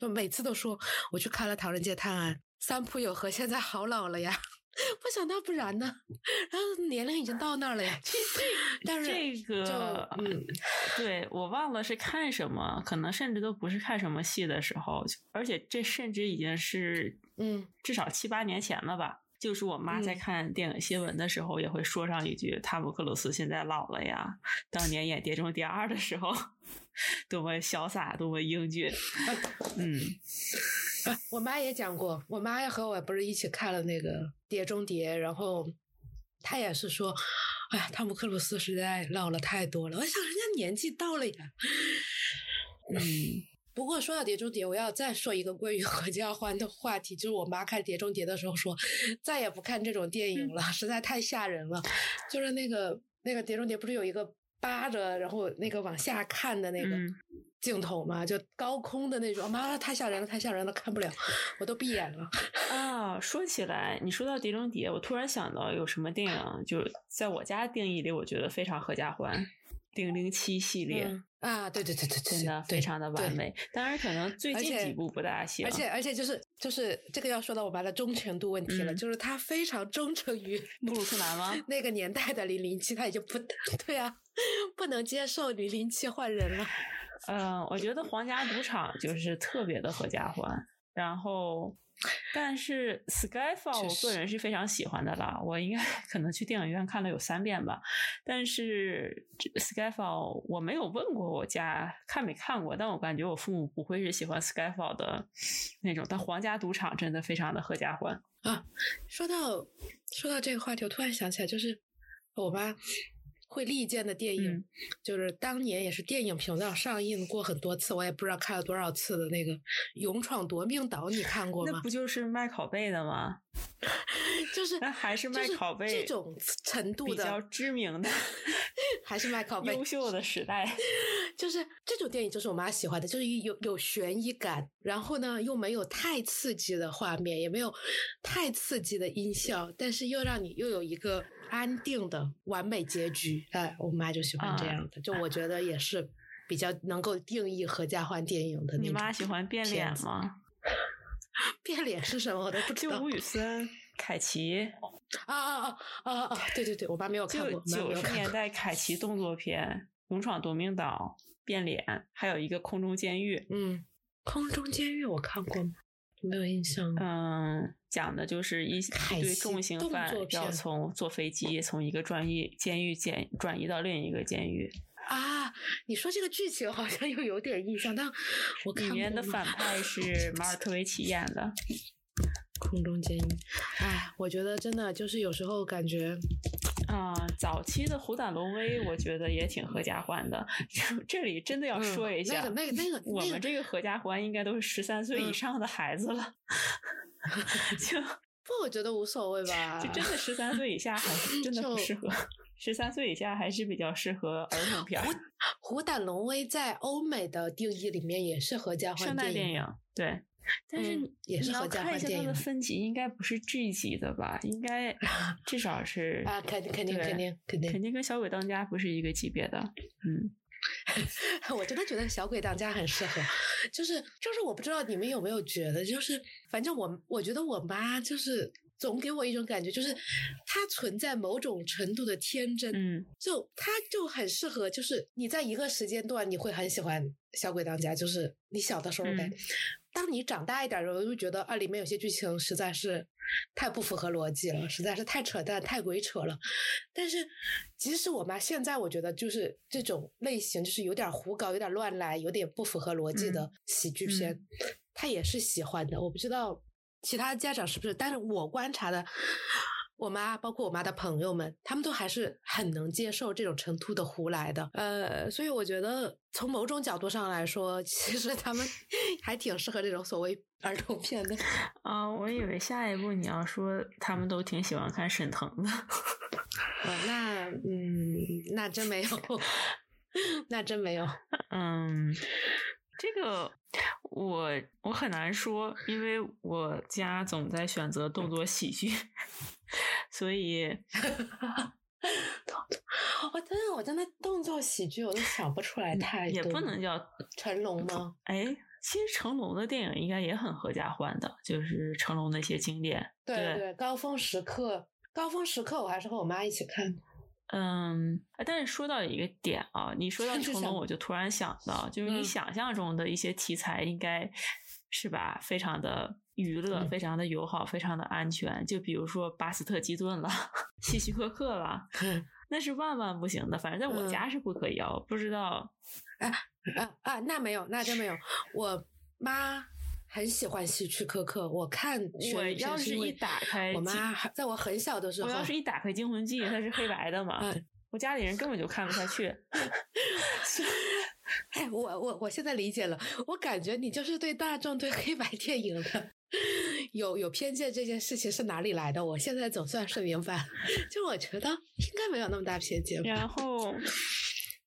就每次都说我去看了《唐人街探案》，三浦友和现在好老了呀。[laughs] 不想到不然呢，然后年龄已经到那儿了呀。但是这个就嗯，对我忘了是看什么，可能甚至都不是看什么戏的时候，而且这甚至已经是嗯至少七八年前了吧。就是我妈在嗯看电影新闻的时候，也会说上一句：“汤姆克鲁斯现在老了呀，当年演《碟中谍二》的时候，[laughs] 多么潇洒，多么英俊。[laughs] ”嗯，[laughs] 啊我妈也讲过，我妈也和我不是一起看了那个《碟中谍》，然后她也是说，哎呀，汤姆克鲁斯实在老了太多了。我想人家年纪到了呀。嗯，不过说到《碟中谍》，我要再说一个关于 [laughs] 合家欢的话题，就是我妈看《碟中谍》的时候说，再也不看这种电影了，实在太吓人了。就是那个那个《碟中谍》不是有一个扒着，然后那个往下看的那个。嗯镜头嘛，就高空的那种，妈太吓人了，太吓人了，看不了，我都闭眼了。啊，说起来，你说到《碟中谍》，我突然想到有什么电影，就是在我家定义里，我觉得非常合家欢，《零零七》系列。嗯啊，对对对对对，真的非常的完。美，当然可能最近几部不大行，对而且而且就是就是这个要说到我妈的忠诚度问题了，嗯就是他非常忠诚于 [laughs] 布鲁斯南吗？[laughs] 那个年代的零零七，他已经不 [laughs] 对啊，不能接受零零七换人了。嗯，我觉得皇家赌场就是特别的合家欢，然后，但是 Skyfall 我个人是非常喜欢的啦，我应该 [laughs] 可能去电影院看了有三遍吧，但是这 Skyfall 我没有问过我家看没看过，但我感觉我父母不会是喜欢 Skyfall 的那种，但皇家赌场真的非常的合家欢啊。说到说到这个话题，我突然想起来，就是我妈会利剑的电影，嗯就是当年也是电影频道上映过很多次，我也不知道看了多少次的那个《勇闯夺命岛》，你看过吗那不？就是卖拷贝的吗？就是那还是卖就是拷贝这种程度的比较，知名的、[laughs] 还是卖拷贝 [laughs] 优秀的时代。[laughs] 就是这种电影，就是我妈喜欢的，就是有有悬疑感，然后呢又没有太刺激的画面，也没有太刺激的音效，但是又让你又有一个安定的完美结局。[laughs] 哎，我妈就喜欢这啊样的，就我觉得也是比较能够定义合家欢电影的那种。你妈喜欢变脸吗？[laughs] 变脸是什么？我都不知道就吴。宇森、凯奇，啊啊啊啊啊！对对对，我爸没有看过，九十。年代凯奇动作片《勇闯夺命岛》《变脸》，还有一个《空中监狱》。嗯，空中监狱我看过吗？没有印象。嗯，讲的就是一一对重刑动犯要从坐飞机从一个专业监狱监转移到另一个监狱，啊，你说这个剧情好像又有点印象，但我看里面的反派是马尔特维奇演的。空中监狱。哎，我觉得真的就是有时候感觉，啊、早期的虎胆龙威，我觉得也挺合家欢的。这 [laughs] 这里真的要嗯说一下，那个那个那个我们这个合家欢应该都是十三岁以嗯上的孩子了，[laughs] 就 [laughs] 不，我觉得无所谓吧。就真的十三岁以下还是真的不适合，十三岁以下还是比较适合儿童片儿。虎胆龙威在欧美的定义里面也是合家欢圣诞电影影，对。但是也是合家看一下它的欢电影分级，应该不是 G 级的吧？应该 [laughs] 至少是啊，肯定肯定肯定肯定肯定跟小鬼当家不是一个级别的。嗯，[laughs] 我真的觉得小鬼当家很适合，就是就是我不知道你们有没有觉得，就是反正我我觉得我妈就是总给我一种感觉，就是她存在某种程度的天真，嗯就她就很适合，就是你在一个时间段你会很喜欢小鬼当家，就是你小的时候呗。嗯当你长大一点的时候，就会觉得啊，里面有些剧情实在是太不符合逻辑了，实在是太扯淡、太鬼扯了。但是，即使我妈现在，我觉得就是这种类型，就是有点胡搞、有点乱来、有点不符合逻辑的喜剧片，她也是喜欢的。我不知道其他家长是不是，但是我观察的。我妈，包括我妈的朋友们，他们都还是很能接受这种程度的胡来的。呃，所以我觉得从某种角度上来说，其实他们 [laughs] 还挺适合这种所谓儿童片的。[laughs] 啊、我以为下一步你要说他们都挺喜欢看沈腾的。[laughs] 呃，那嗯，那真没有，那真没有。嗯，这个我我很难说，因为我家总在选择动作喜剧，所以我真的，我真的动作喜剧我都想不出来太多。也不能叫成龙吗？哎。其实成龙的电影应该也很合家欢的，就是成龙那些经典。对对，高峰时刻，高峰时刻我还是和我妈一起看的。嗯，哎但是说到一个点啊，你说到 [laughs] 成龙，我就突然想到，就是你嗯想象中的一些题材，应该是吧，非常的娱乐，嗯非常的友好，非常的安全。就比如说巴斯特基顿了，希区柯克了，[laughs] 那是万万不行的。反正在我嗯家是不可以啊，我不知道。啊啊，那没有，那真没有。[laughs] 我妈很喜欢希区柯克，我看我要是一打开我妈在我很小的时候，我要是一打开《惊魂记》，它是黑白的嘛，嗯我家里人根本就看不下去。[laughs] [laughs] 哎，我我我现在理解了，我感觉你就是对大众对黑白电影的有有偏见这件事情是哪里来的？我现在总算是明白，就我觉得应该没有那么大偏见。然后，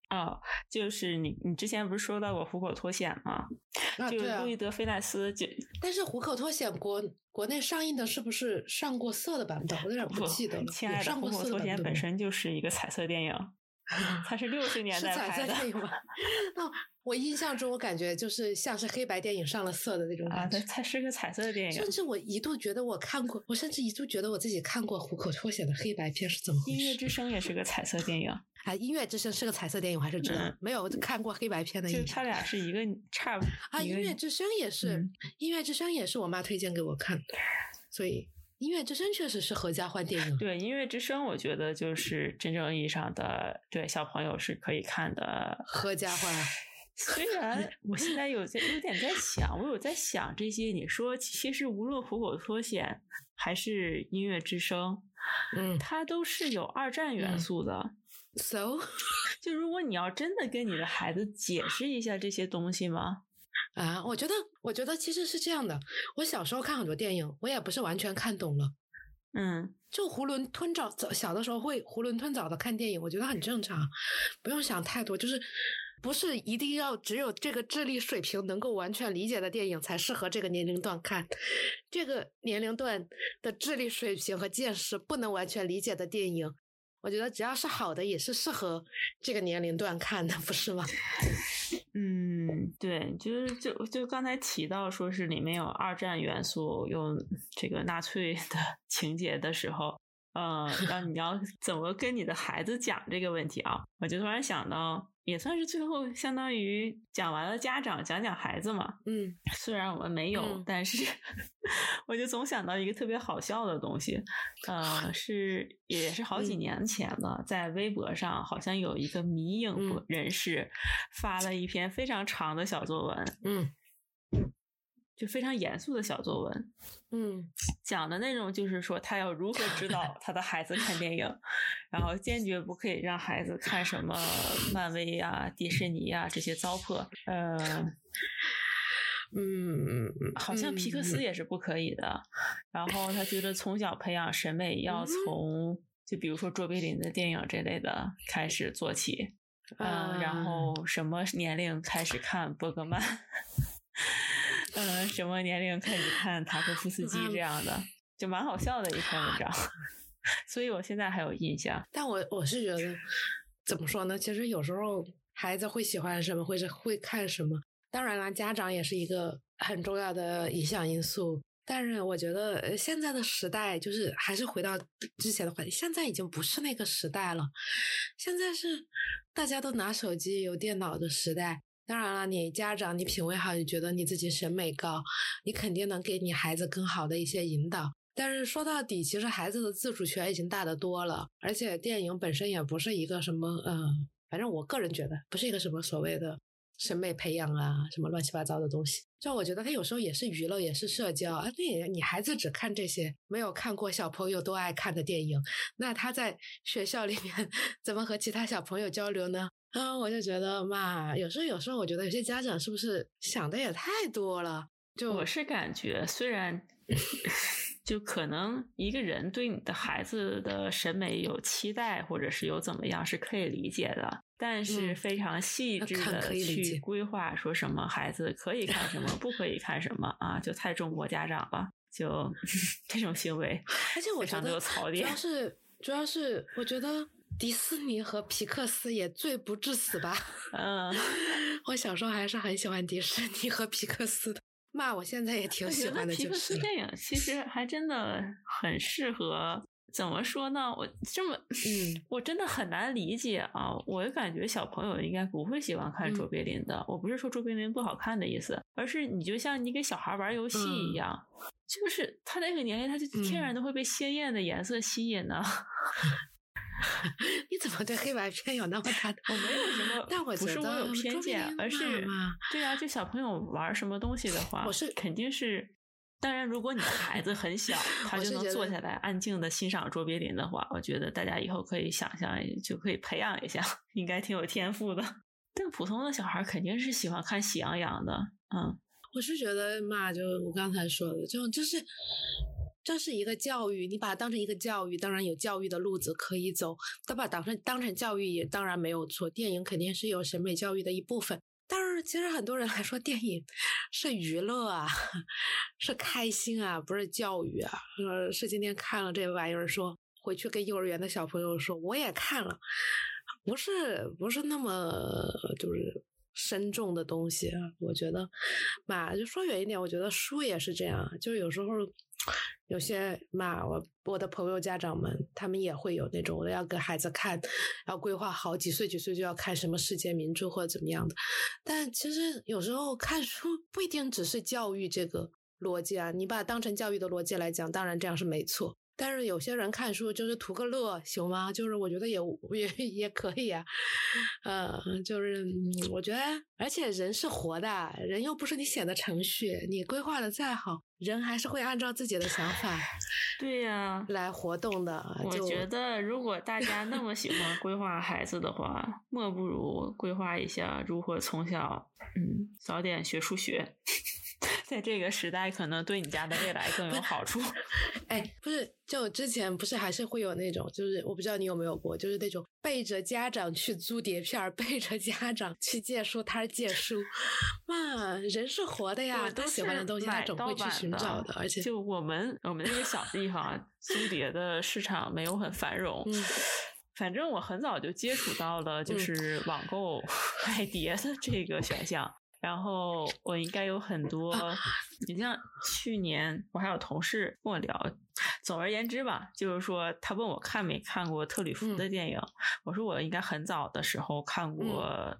哦，就是你你之前不是说到过虎口脱险吗？啊，就路，易德菲奈斯就但是《虎口脱险》国国内上映的是不是上过色的版本？我有点不记得了。亲爱的，有上过虎口脱险本身就是一个彩色电影，[laughs] 它是六十年代拍的色电影吗？那我印象中，我感觉就是像是黑白电影上了色的那种啊，感觉。它它是个彩色的电影甚。至我一度觉得我看过，我甚至一度觉得我自己看过《虎口脱险》的黑白片是怎么回事？音乐之声也是个彩色电影，[laughs] 啊，《音乐之声》是个彩色电影，我还是知道，嗯没有看过黑白片的就印象。它俩是一个差不啊，《音乐之声》也是，嗯音乐之声》也是我妈推荐给我看的，所以《音乐之声》确实是合家欢电影。对音乐之声，我觉得就是真正意义上的对小朋友是可以看的。合家欢，[laughs] 虽然我现在有在有点在想，我有在想这些。你说，其实无论虎口脱险还是音乐之声，嗯它都是有二战元嗯素的。，so [laughs] 就如果你要真的跟你的孩子解释一下这些东西吗？啊，我觉得，我觉得其实是这样的。我小时候看很多电影，我也不是完全看懂了，嗯，就囫囵吞枣，小的时候会囫囵吞枣的看电影，我觉得很正常，不用想太多，就是不是一定要只有这个智力水平能够完全理解的电影才适合这个年龄段看，这个年龄段的智力水平和见识不能完全理解的电影。我觉得只要是好的，也是适合这个年龄段看的，不是吗？嗯，对，就是就就刚才提到说是里面有二战元素，有这个纳粹的 [laughs] 情节的时候，嗯，[laughs] 让你要怎么跟你的孩子讲这个问题啊？我就突然想到，也算是最后相当于讲完了家长，讲讲孩子嘛。嗯。虽然我们没有，嗯。但是 [laughs] 我就总想到一个特别好笑的东西，呃，是也是好几嗯。年前了，在微博上好像有一个迷影人士发了一篇非常长的小作文，嗯。就非常严肃的小作文，嗯。[laughs] 讲的内容就是说他要如何指导他的孩子看电影，然后坚决不可以让孩子看什么漫威啊、迪士尼啊这些糟粕，呃。[laughs] 嗯，好像皮克斯也是不可以的。然后他觉得从小培养审美要从，就比如说卓别林的电影这类的开始做起，嗯，然后什么年龄开始看伯格曼，[laughs] 嗯，什么年龄开始看塔科夫斯基这样的，就蛮好笑的一篇文章。[laughs] 所以我现在还有印象。但我我是觉得，怎么说呢？其实有时候孩子会喜欢什么，或者会看什么。当然啦，家长也是一个很重要的影响因素。但是我觉得呃现在的时代，就是还是回到之前的话题，现在已经不是那个时代了，现在是大家都拿手机、有电脑的时代。当然了，你家长你品味好，你觉得你自己审美高，你肯定能给你孩子更好的一些引导。但是说到底，其实孩子的自主权已经大得多了，而且电影本身也不是一个什么，嗯、反正我个人觉得不是一个什么所谓的审美培养啊，什么乱七八糟的东西。就我觉得他有时候也是娱乐，也是社交啊。对你孩子只看这些没有看过小朋友都爱看的电影，那他在学校里面 [laughs] 怎么和其他小朋友交流呢？啊，我就觉得嘛，有时候有时候我觉得有些家长是不是想的也太多了？就我是感觉，虽然就可能一个人对你的孩子的审美有期待，或者是有怎么样，是可以理解的。但是嗯非常细致的去规划，说什么孩子可以看什么，不可以看什么啊，就太中国家长了。就 [laughs] 这种行为，而且我觉得非常的有槽点主要。是主要是我觉得迪士尼和皮克斯也罪不至死吧。[laughs] 嗯，我小时候还是很喜欢迪士尼和皮克斯的，骂我现在也挺喜欢的，皮克就是了。斯电影其实还真的很适合。怎么说呢？我这么，嗯，我真的很难理解啊！我感觉小朋友应该不会喜欢看嗯卓别林的。我不是说卓别林不好看的意思，而是你就像你给小孩玩游戏一嗯样，就是他那个年龄，他就天然的会被鲜艳的颜色吸引呢。[laughs] [laughs] 你怎么对黑白片有那么大的？我没有什么，但我不是我有偏见，而是对啊，就小朋友玩什么东西的话，我是肯定是。当然，如果你的孩子很小，[laughs] 他就能坐下来安静的欣赏卓别林的话，我觉得大家以后可以想象，就可以培养一下，应该挺有天赋的。但普通的小孩肯定是喜欢看喜羊羊的，嗯，我是觉得嘛，就我刚才说的，就就是这是一个教育，你把它当成一个教育，当然有教育的路子可以走，但把当成当成教育也当然没有错。电影肯定是有审美教育的一部分，但是其实很多人来说，电影是娱乐啊，[laughs] 是开心啊，不是教育啊。呃，是今天看了这玩意儿说，回去跟幼儿园的小朋友说，我也看了，不是不是那么就是深重的东西。我觉得嘛，就说远一点，我觉得书也是这样，就是有时候有些嘛，我我的朋友家长们，他们也会有那种我要给孩子看，要规划好几岁几岁就要看什么世界名著或者怎么样的。但其实有时候看书不一定只是教育这个逻辑啊，你把它当成教育的逻辑来讲，当然这样是没错。但是有些人看书就是图个乐，行吗？就是我觉得也也也可以啊，呃，就是嗯我觉得，而且人是活的，人又不是你写的程序，你规划的再好，人还是会按照自己的想法对呀、来活动的。我觉得，如果大家那么喜欢规划孩子的话，莫不如规划一下如何从小，嗯，早点学数学。[laughs] 在这个时代，可能对你家的未来更有好处。[laughs] 哎，不是，就之前不是还是会有那种，就是我不知道你有没有过，就是那种背着家长去租碟片儿，背着家长去借书摊儿借书，哇，人是活的呀，都喜欢的东西他总会去寻找的，而且就我们我们那个小地方，[laughs] 租碟的市场没有很繁荣。嗯反正我很早就接触到了，就嗯是网购买碟的这个选项。然后我应该有很多，啊你像去年我还有同事跟我聊，总而言之吧，就是说，他问我看没看过特吕弗的电影，我说我应该很早的时候看过，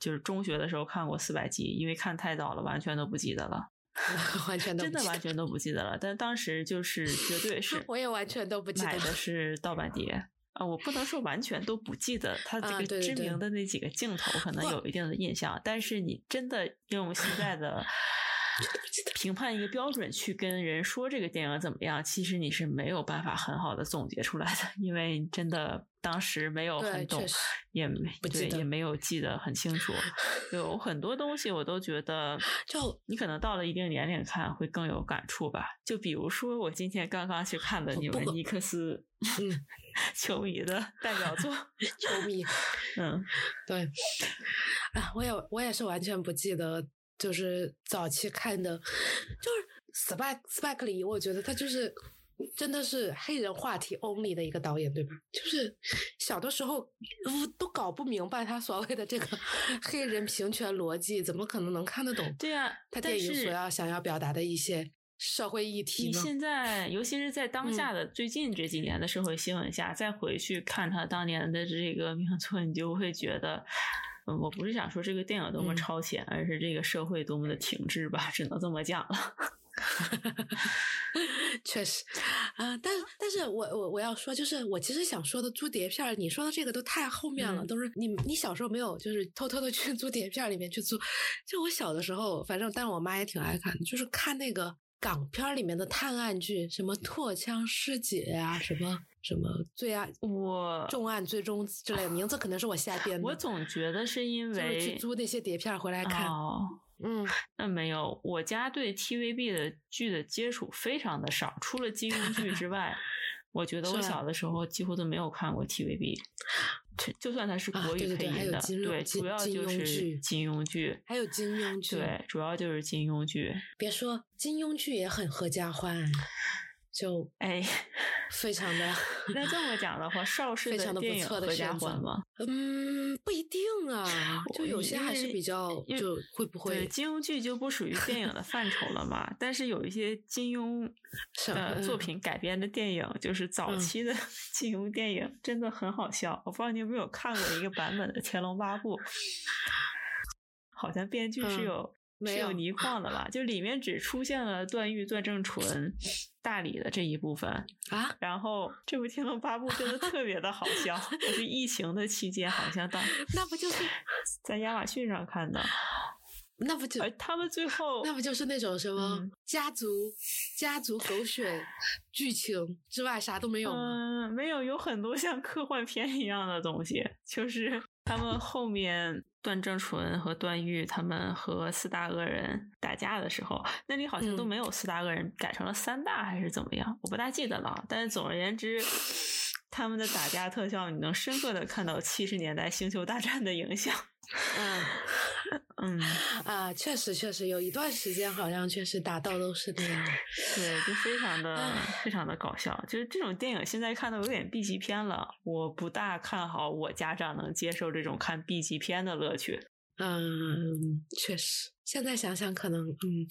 就是中学的时候看过四百集，因为看太早了，完全都不记得了，[laughs] 完全都真的完全都不记得了。但当时就是绝对 [laughs] 是，我也完全都不记得买的是盗版碟。啊，我不能说完全都不记得他这个知名的那几个镜头，可能有一定的印象。但是你真的用现在的 [laughs] 评判一个标准去跟人说这个电影怎么样，其实你是没有办法很好的总结出来的，因为真的当时没有很懂，也没对，也没有记得很清楚。[laughs] 有很多东西我都觉得，就你可能到了一定年龄看会更有感触吧。就比如说我今天刚刚去看的你们尼克斯。[laughs] 球迷的代表作，[laughs] 球迷，嗯，对，啊，我也我也是完全不记得，就是早期看的，就是斯派斯派克里，我觉得他就是真的是黑人话题 only 的一个导演，对吧？就是小的时候都搞不明白他所谓的这个 [laughs] 黑人平权逻辑，怎么可能能看得懂？对啊，他电影所要想要表达的一些。社会议题，你现在尤其是在当下的最近这几年的社会新闻下，再回去看他当年的这个名作，你就会觉得，我不是想说这个电影多么超前，而是这个社会多么的停滞吧，只能这么讲了。[laughs] 确实啊，但但是我我我要说，就是我其实想说的租碟片，你说的这个都太后面了，都是你你小时候没有，就是偷偷的去租碟片里面去租。就我小的时候，反正但是我妈也挺爱看的，就是看那个。港片里面的探案剧，什么脱枪师姐啊，什么什么罪案，我重案最终之类的名字，可能是我瞎编的。我总觉得是因为去租那些碟片回来看。嗯，那没有，我家对 TVB 的剧的接触非常的少，除了金庸剧之外，我觉得我小的时候几乎都没有看过 TVB。就算它是国语配音的，对，主要就是金庸剧，还有金庸剧，对，主要就是金庸剧。别说金庸剧也很合家欢。就哎，非常的。[laughs] 那这么讲的话，邵氏的电影合家欢吗？嗯，不一定啊。就有些还是比较，就会不会？金庸剧就不属于电影的 [laughs] 范畴了嘛？但是有一些金庸的作品改编的电影，就是早期的 [laughs] 金庸电影，真的很好笑。我不知道你有没有看过一个版本的《乾隆八部》，好像编剧是有。是有倪匡的吧？就里面只出现了段誉、段正淳、大理的这一部分啊。然后这部《天龙八部》真的 [laughs] 特别的好笑，就是疫情的期间，好像当 [laughs] 那不就是 [laughs] 在亚马逊上看的？那不就他们最后那不就是那种什么家族家族狗血剧情之外啥都没有吗？嗯，没有，有很多像科幻片一样的东西，就是他们后面。段正淳和段誉他们和四大恶人打架的时候，那里好像都没有四大恶人，改成了三大还是怎么样？我不大记得了。但是总而言之，[laughs] 他们的打架特效，你能深刻的看到七十年代星球大战的影响。[laughs] 嗯 [laughs] 嗯 [laughs] 啊，确实确实有一段时间，好像确实打到都是这样。对，就非常的非常的搞笑。就是这种电影现在看的有点 B 级片了，我不大看好我家长能接受这种看 B 级片的乐趣。嗯，确实，现在想想可能嗯。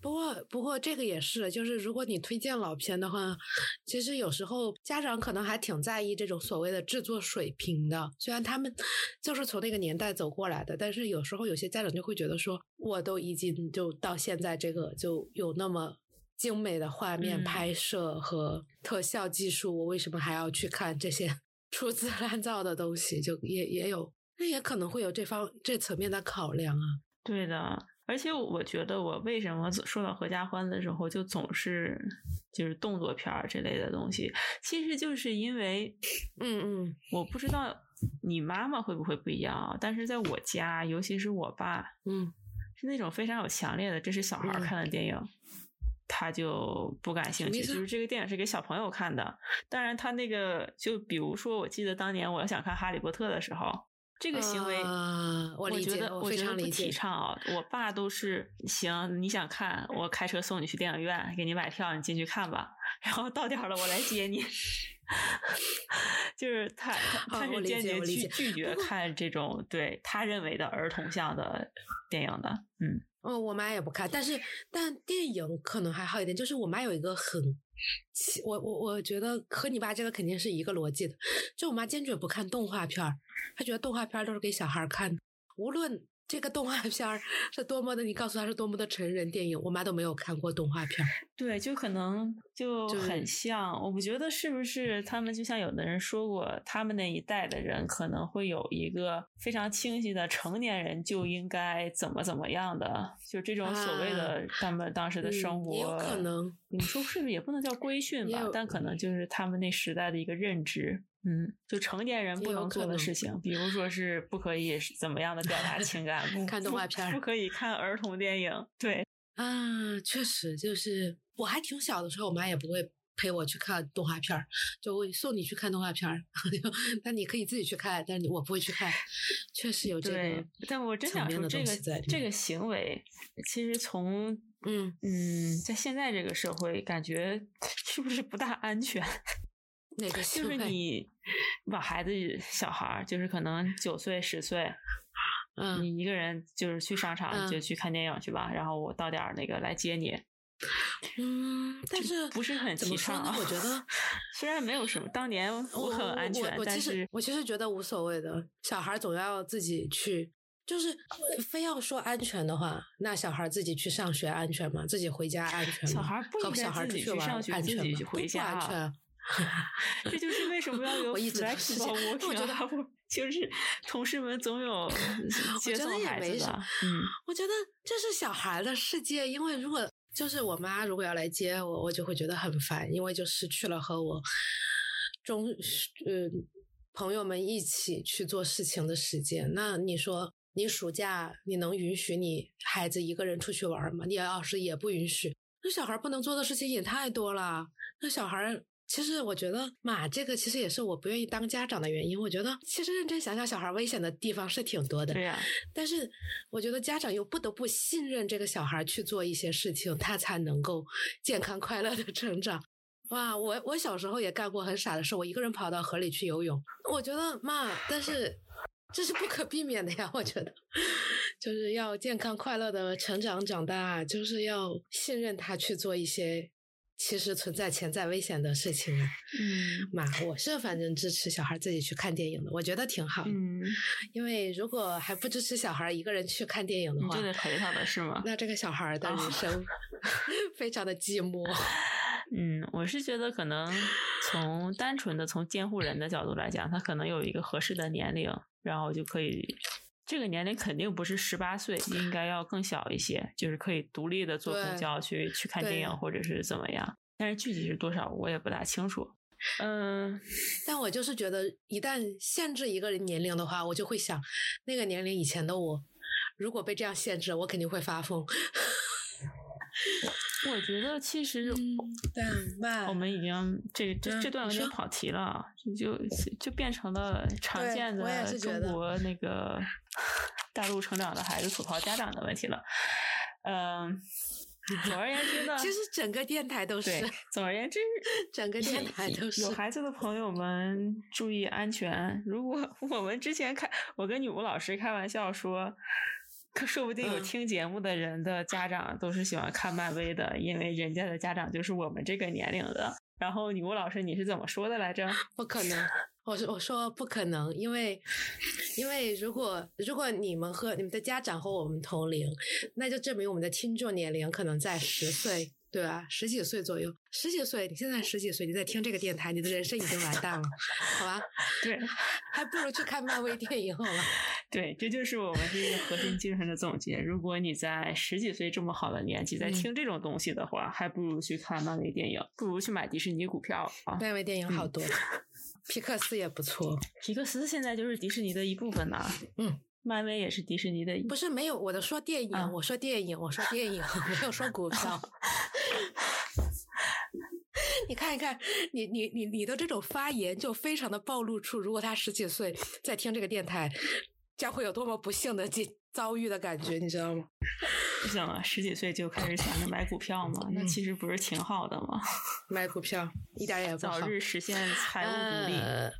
不过，不过这个也是，就是如果你推荐老片的话，其实有时候家长可能还挺在意这种所谓的制作水平的。虽然他们就是从那个年代走过来的，但是有时候有些家长就会觉得说，我都已经就到现在这个就有那么精美的画面拍摄和特效技术，我为什么还要去看这些 [laughs] 粗制滥造的东西？就也也有，那也可能会有这方这层面的考量啊。对的。而且我觉得，我为什么说到合家欢的时候，就总是就是动作片儿这类的东西，其实就是因为，嗯嗯，我不知道你妈妈会不会不一样啊？但是在我家，尤其是我爸，嗯，是那种非常有强烈的，这是小孩看的电影，他就不感兴趣。就是这个电影是给小朋友看的。当然，他那个就比如说，我记得当年我要想看《哈利波特》的时候。这个行为，我觉得我觉得不提倡啊。我爸都是行，你想看，我开车送你去电影院，给你买票，你进去看吧。然后到点了，我来接你。[laughs] 就是他，他是坚决拒拒绝看这种对他认为的儿童向的电影的。嗯，哦，我妈也不看，但是但电影可能还好一点，就是我妈有一个很其我我我觉得和你爸这个肯定是一个逻辑的。就我妈坚决不看动画片儿，她觉得动画片儿都是给小孩看的，无论这个动画片儿是多么的，你告诉他是多么的成人电影，我妈都没有看过动画片儿。对，就可能就就是很像。我不觉得是不是他们就像有的人说过，他们那一代的人可能会有一个非常清晰的成年人就应该怎么怎么样的，就这种所谓的他们当时的生活，啊嗯也有可能。你说是不是也不能叫规训，吧但可能就是他们那时代的一个认知。嗯，就成年人不能做的事情，比如说是不可以是怎么样的表达情感，[laughs] 看动画片儿不可以看儿童电影。对，啊，确实就是我还挺小的时候，我妈也不会陪我去看动画片儿，就会送你去看动画片儿，[laughs] 那你可以自己去看，但是我不会去看。确实有这对个，，但我真想说这个这个行为，其实从嗯，嗯，在现在这个社会，感觉是不是不大安全？哪个就是你把孩子小孩儿，就是可能九岁十岁，嗯你一个人就是去商场嗯就去看电影去吧，然后我到点儿那个来接你，嗯，但是不是很提倡啊？？我觉得 [laughs] 虽然没有什么，当年我很安全我，我其实但是我其实觉得无所谓的，小孩总要自己去。就是呃非要说安全的话，那小孩自己去上学安全吗？自己回家安全吗？小孩不应该和小孩自己去上学安全自己回家啊安全啊。[laughs] 这就是为什么要 [laughs] 有我一直都是这 flexible 样 [laughs] 我 working 觉得啊，我就是同事们总有接送孩也没什子的，嗯，我觉得这是小孩的世界，因为如果就是我妈如果要来接我，我就会觉得很烦，因为就失去了和我中呃朋友们一起去做事情的时间。那你说，你暑假你能允许你孩子一个人出去玩吗？你要是也不允许，那小孩不能做的事情也太多了。那小孩。其实我觉得嘛，这个其实也是我不愿意当家长的原因。我觉得其实认真想想，小孩危险的地方是挺多的。对呀、但是我觉得家长又不得不信任这个小孩去做一些事情，他才能够健康快乐的成长。哇，我我小时候也干过很傻的事，我一个人跑到河里去游泳。我觉得妈，但是这是不可避免的呀。我觉得就是要健康快乐的成长长大，就是要信任他去做一些其实存在潜在危险的事情啊。嗯妈，我是反正支持小孩自己去看电影的，我觉得挺好。嗯，因为如果还不支持小孩一个人去看电影的话就，得陪他的是吗？那这个小孩的哦人生 [laughs] [laughs] 非常的寂寞。[laughs] 嗯，我是觉得可能从单纯的从监护人的角度来讲，他可能有一个合适的年龄，然后就可以。这个年龄肯定不是十八岁，应该要更小一些，就是可以独立的坐公交去去看电影或者是怎么样。但是具体是多少我也不大清楚。嗯，但我就是觉得，一旦限制一个人年龄的话，我就会想，那个年龄以前的我，如果被这样限制，我肯定会发疯。我觉得其实但我们已经这这嗯这段有点跑题了，啊就就变成了常见的中国那个 [laughs] 大陆成长的孩子吐槽家长的问题了。嗯，总而言之呢，[laughs] 其实整个电台都是，总而言之，整个电台都是有孩子的朋友们注意安全。如果我们之前开，我跟女巫老师开玩笑说。可说不定有嗯听节目的人的家长都是喜欢看漫威的，因为人家的家长就是我们这个年龄的。然后女巫老师，你是怎么说的来着？不可能，我说我说不可能，因为因为如果如果你们和你们的家长和我们同龄，那就证明我们的听众年龄可能在十岁，对啊？十几岁左右，十几岁，你现在十几岁，你在听这个电台，你的人生已经完蛋了，好吧？[laughs] 对还不如去看漫威电影好了。[laughs] 对，这就是我们这个核心精神的总结。如果你在十几岁这么好的年纪在嗯听这种东西的话，还不如去看漫威电影，不如去买迪士尼股票啊。漫威电影好多，皮克斯也不错。皮克斯现在就是迪士尼的一部分呢、嗯，漫威也是迪士尼的一不是没有，我的说电影，啊我说电影，我说电影，[laughs] 没有说股票。你看一看，你你你你的这种发言就非常的暴露出，如果他十几岁在听这个电台，将会有多么不幸的境遭遇的感觉，你知道吗？不行了，十几岁就开始想着买股票嘛，那嗯其实不是挺好的吗？买股票一点也不好。早日实现财务独立。呃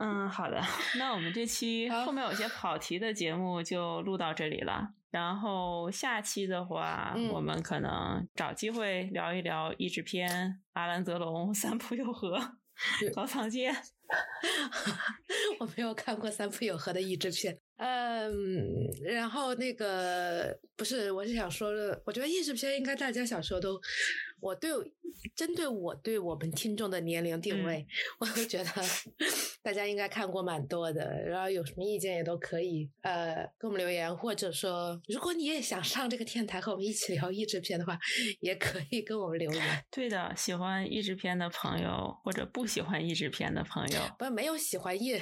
嗯，好的，[laughs] 那我们这期后面有些跑题的节目就录到这里了。然后下期的话，嗯我们可能找机会聊一聊译制片、阿兰泽龙、三浦友和、高仓健。[laughs] 我没有看过三浦友和的译制片。嗯，然后那个不是，我是想说的，我觉得译制片应该大家小时候都，我对针对我对我们听众的年龄定位，[laughs] 我都觉得大家应该看过蛮多的。然后有什么意见也都可以呃给我们留言，或者说如果你也想上这个天台和我们一起聊译制片的话，也可以跟我们留言。对的，喜欢译制片的朋友或者不喜欢译制片的朋友，不，没有喜欢译，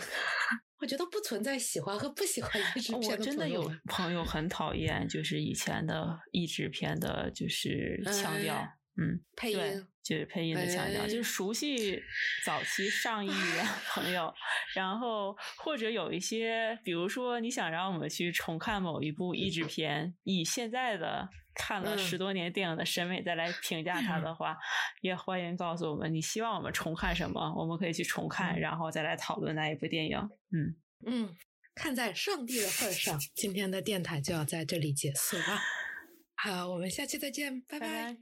我觉得不存在喜欢和不喜欢译制片我真的有朋友很讨厌，就是以前的译制片的，就是腔调，哎嗯，配音，就是配音的腔调，哎就是熟悉早期上亿的。朋友，然后或者有一些，比如说你想让我们去重看某一部译制片，以现在的看了嗯十多年电影的审美再来评价它的话，[clears throat] 也欢迎告诉我们你希望我们重看什么，我们可以去重看，嗯然后再来讨论那一部电影。嗯，嗯，看在上帝的份上，今天的电台就要在这里结束了。好，我们下期再见，拜拜拜